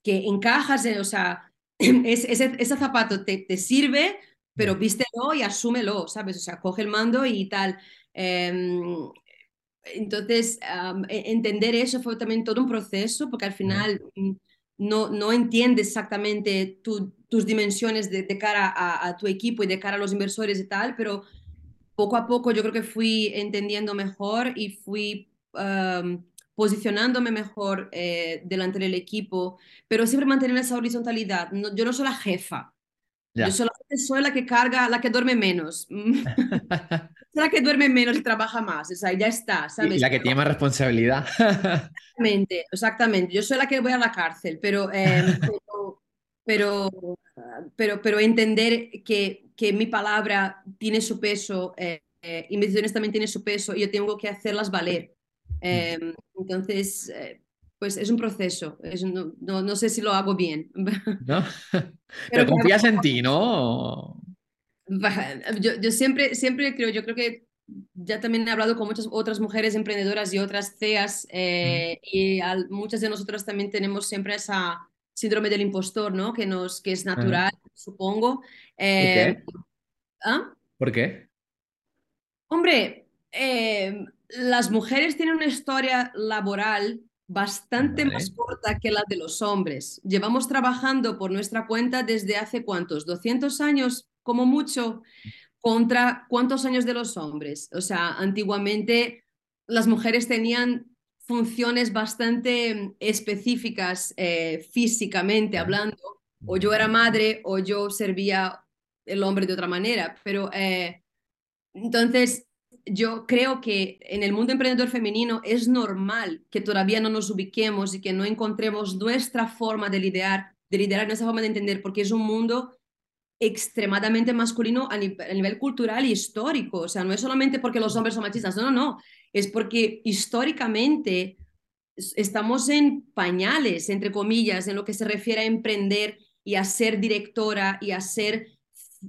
[SPEAKER 1] que encajas, o sea, ese, ese, zapato te, te, sirve, pero vístelo y asúmelo, ¿sabes? O sea, coge el mando y tal. Em, entonces, e, entender eso fue también todo un proceso, porque al final mm, no, no entiendes exactamente tus dimensiones de, de cara a, a, tu equipo y de cara a los inversores y tal, pero poco a poco yo creo que fui entendiendo mejor y fui posicionándome mejor eh, delante del equipo, pero siempre mantener esa horizontalidad. yo no soy la jefa, yo soy la que carga, la que duerme menos. la que duerme menos y trabaja más, o sea, ya está, ¿sabes?
[SPEAKER 2] Y la que tiene más responsabilidad.
[SPEAKER 1] exactamente, exactamente. Yo soy la que voy a la cárcel, pero, em, pero, pero, pero, entender que, que, mi palabra tiene su peso eh, y mis decisiones también tienen su peso y yo tengo que hacerlas valer. Em, entonces, pues es un proceso. no, no, sé si lo hago bien.
[SPEAKER 2] ¿No? Pero, confías en ti, ¿no?
[SPEAKER 1] Yo, yo, siempre, siempre creo, yo creo que ya también he hablado con muchas otras mujeres emprendedoras y otras CEAs eh, y muchas de nosotras también tenemos siempre esa síndrome del impostor, ¿no? Que, nos, que es natural, supongo. ¿Por qué?
[SPEAKER 2] Eh, ¿ah? ¿Por qué?
[SPEAKER 1] Hombre, eh, las mujeres tienen una historia laboral bastante más corta que la de los hombres. Llevamos trabajando por nuestra cuenta desde hace cuántos, 200 años como mucho contra cuántos años de los hombres. O sea, antiguamente las mujeres tenían funciones bastante específicas eh, físicamente hablando, o yo era madre o yo servía el hombre de otra manera, pero eh, entonces yo creo que en el mundo emprendedor femenino es normal que todavía no nos ubiquemos y que no encontremos nuestra forma de liderar, de liderar nuestra forma de entender, porque es un mundo extremadamente masculino a, nivel cultural y histórico. O sea, no es solamente porque los hombres son machistas, no, no, no. Es porque históricamente estamos en pañales, entre comillas, en lo que se refiere a emprender y a ser directora y a ser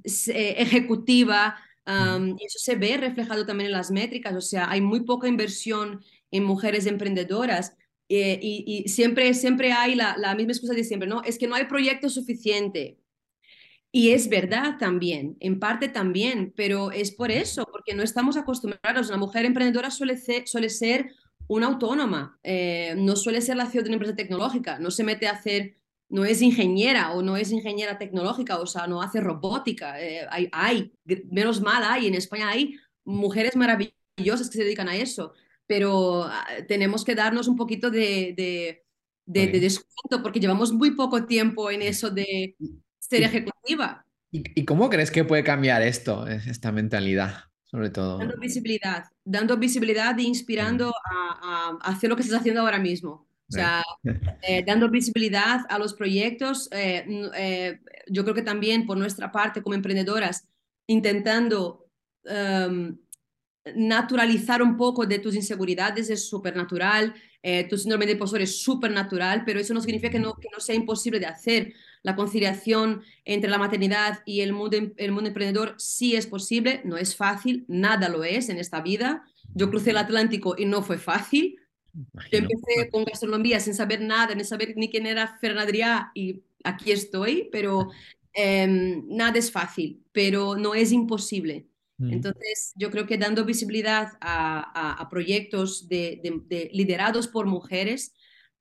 [SPEAKER 1] eh, ejecutiva. y eso se ve reflejado también en las métricas. O sea, hay muy poca inversión en mujeres emprendedoras. Eh, y, siempre, siempre hay la, la misma excusa de siempre, ¿no? Es que no hay proyecto suficiente y es verdad también, en parte también, pero es por eso, porque no estamos acostumbrados. Una mujer emprendedora suele ser, suele ser una autónoma, eh, no suele ser la CEO de una empresa tecnológica, no se mete a hacer, no es ingeniera o no es ingeniera tecnológica, o sea, no hace robótica. Eh, hay, hay, menos mal hay, en España hay mujeres maravillosas que se dedican a eso, pero ah, tenemos que darnos un poquito de, de, de descuento porque llevamos muy poco tiempo en eso de ser ejecutiva.
[SPEAKER 2] ¿Y, cómo crees que puede cambiar esto, esta mentalidad, sobre todo?
[SPEAKER 1] Dando visibilidad, dando visibilidad e inspirando a, hacer lo que estás haciendo ahora mismo. O sea, eh, dando visibilidad a los proyectos. Eh, eh, yo creo que también por nuestra parte como emprendedoras, intentando em, naturalizar un poco de tus inseguridades es súper natural, tu síndrome de impostor es súper natural, pero eso no significa que no, que no sea imposible de hacer la conciliación entre la maternidad y el mundo, em, el mundo emprendedor sí es posible, no es fácil, nada lo es en esta vida. Yo crucé el Atlántico y no fue fácil. Yo empecé con gastronomía sin saber nada, ni saber ni quién era Fernandría y aquí estoy, pero em, nada es fácil, pero no es imposible. Mm. Entonces, yo creo que dando visibilidad a, proyectos de, liderados por mujeres,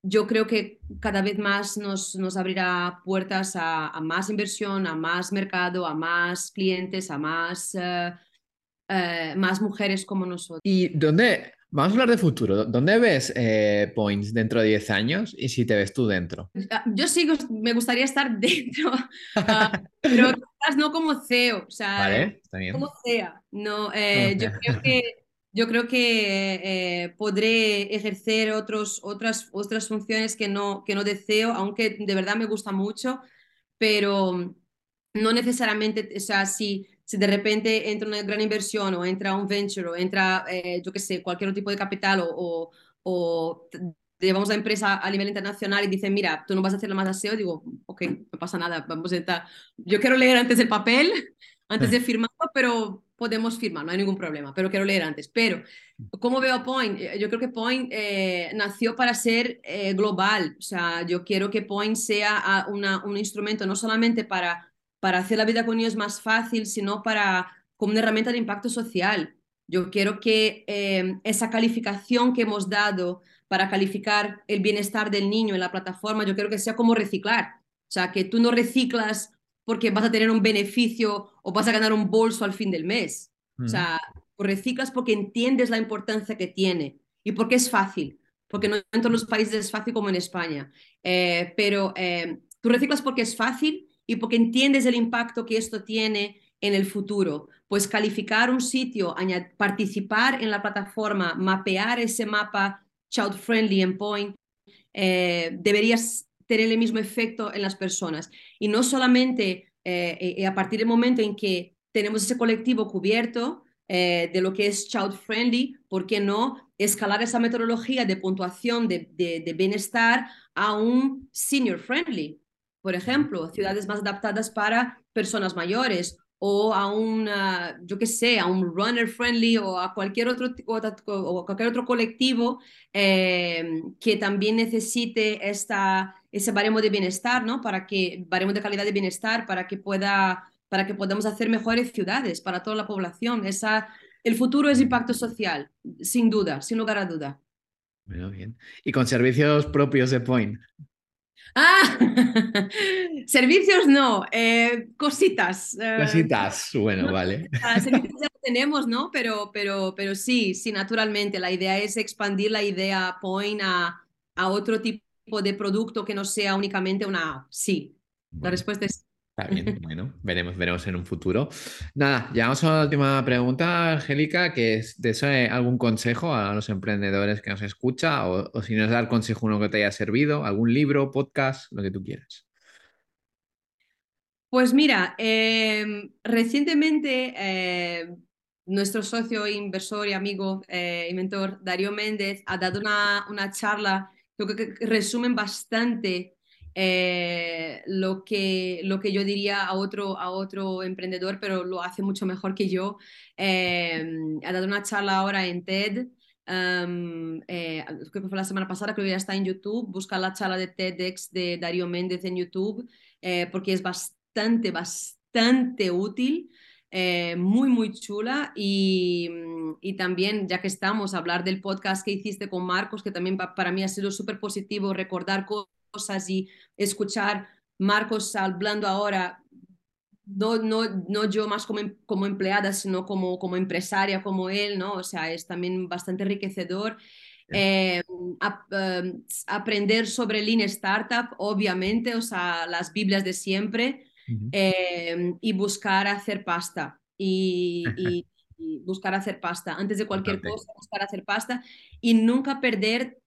[SPEAKER 1] yo creo que cada vez más nos, nos abrirá puertas a, más inversión, a más mercado, a más clientes, a más, eh, eh, más mujeres como nosotros.
[SPEAKER 2] ¿Y dónde, vamos a hablar de futuro, dónde ves eh, Points dentro de 10 años y si te ves tú dentro?
[SPEAKER 1] Ah, yo sí me gustaría estar dentro, ah, pero quizás no como CEO, o sea,
[SPEAKER 2] vale, está bien.
[SPEAKER 1] como CEA. No, yo creo que yo creo que eh, podré ejercer otros, otras, otras funciones que no, que no deseo, aunque de verdad me gusta mucho, pero no necesariamente, o sea, si, si de repente entra una gran inversión o entra un venture o entra, eh, yo qué sé, cualquier otro tipo de capital o, o, llevamos la empresa a nivel internacional y dicen, mira, tú no vas a hacer más aseo, digo, ok, no pasa nada, vamos a estar. Yo quiero leer antes el papel, antes de firmarlo, pero podemos firmar, no hay ningún problema, pero quiero leer antes. Pero, ¿cómo veo Point? Eh, yo creo que Point eh, nació para ser eh, global, o sea, yo quiero que Point sea ah, una, un instrumento no solamente para, para hacer la vida con niños más fácil, sino para como una herramienta de impacto social. Yo quiero que esa calificación que hemos dado para calificar el bienestar del niño en la plataforma, yo quiero que sea como reciclar. O sea, que tú no reciclas porque vas a tener un beneficio o vas a ganar un bolso al fin del mes. O sea, reciclas porque entiendes la importancia que tiene y porque es fácil, porque no en todos los países es fácil como en España, eh, pero eh, tú reciclas porque es fácil y porque entiendes el impacto que esto tiene en el futuro. Pues calificar un sitio, participar en la plataforma, mapear ese mapa child friendly en point, eh, deberías tener el mismo efecto en las personas. Y no solamente eh, eh, a partir del momento en que tenemos ese colectivo cubierto, eh, de lo que es child friendly, ¿por qué no escalar esa metodología de puntuación de, de, bienestar a un senior friendly? Por ejemplo, ciudades más adaptadas para personas mayores o a un, yo qué sé, a un runner friendly o a cualquier otro, o cualquier otro colectivo eh, que también necesite esta, ese baremo de bienestar, ¿no? Para que, baremo de calidad de bienestar, para que pueda para que podamos hacer mejores ciudades para toda la población. Esa, el futuro es impacto social, sin duda, sin lugar a duda.
[SPEAKER 2] Bueno, bien. ¿Y con servicios propios de Point?
[SPEAKER 1] Ah, servicios no, eh, cositas.
[SPEAKER 2] Eh, cositas, bueno, vale.
[SPEAKER 1] Servicios ya tenemos, ¿no? Pero, pero, pero sí, sí, naturalmente. La idea es expandir la idea Point a, a otro tipo de producto que no sea únicamente una app. Sí, la respuesta es
[SPEAKER 2] Está bien, bueno, veremos, veremos en un futuro. Nada, llegamos a la última pregunta, Angélica, que es de eso algún consejo a los emprendedores que nos escucha o, si nos da el consejo uno que te haya servido, algún libro, podcast, lo que tú quieras.
[SPEAKER 1] Pues mira, em, recientemente eh, nuestro socio, inversor y amigo eh, y mentor Darío Méndez ha dado una, una charla creo que resumen bastante eh, lo, que, lo que yo diría a otro, a otro emprendedor, pero lo hace mucho mejor que yo. Eh, ha dado una charla ahora en TED. Um, creo que fue la semana pasada, creo que ya está en YouTube. Busca la charla de TEDx de Darío Méndez en YouTube, porque es bastante, bastante útil. Muy, muy chula. Y, y, también, ya que estamos, a hablar del podcast que hiciste con Marcos, que también para mí ha sido súper positivo recordar cosas y escuchar Marcos hablando ahora, no, no, no yo más como, em, como empleada, sino como, como empresaria como él, ¿no? O sea, es también bastante enriquecedor. Eh, em, aprender sobre Lean Startup, obviamente, o sea, las Biblias de siempre, em, y buscar hacer pasta. Y, y, buscar hacer pasta. Antes de cualquier cosa, buscar hacer pasta y nunca perder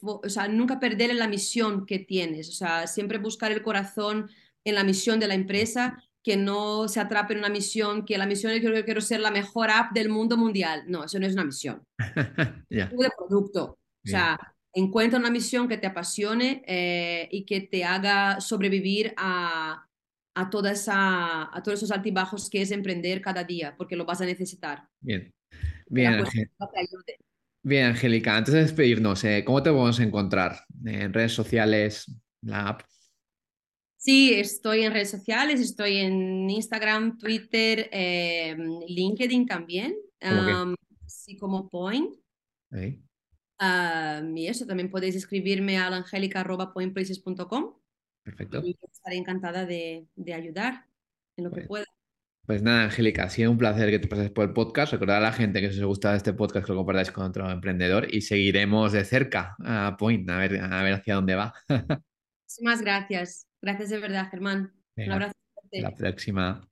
[SPEAKER 1] o sea, nunca perder la misión que tienes, o sea, siempre buscar el corazón en la misión de la empresa, que no se atrape en una misión, que la misión es que yo quiero ser la mejor app del mundo mundial. No, eso no es una misión. Es de producto. O sea, encuentra una misión que te apasione eh, y que te haga sobrevivir a, a, toda esa, a todos esos altibajos que es emprender cada día, porque lo vas a necesitar.
[SPEAKER 2] Bien. Bien, Bien, Angélica, antes de despedirnos, eh, ¿cómo te podemos encontrar? ¿En redes sociales, la app?
[SPEAKER 1] Sí, estoy en redes sociales, estoy en Instagram, Twitter, em, LinkedIn también, así como Point. Y eso, también podéis escribirme a angelica.pointplaces.com.
[SPEAKER 2] Perfecto.
[SPEAKER 1] Y estaré encantada de, ayudar en lo que pueda.
[SPEAKER 2] Pues nada, Angélica, ha sido un placer que te pases por el podcast. Recordad a la gente que si os gusta este podcast que lo compartáis con otro emprendedor y seguiremos de cerca a Point, a ver, a ver hacia dónde va.
[SPEAKER 1] Muchísimas gracias. Gracias de verdad, Germán. un abrazo.
[SPEAKER 2] Hasta la próxima.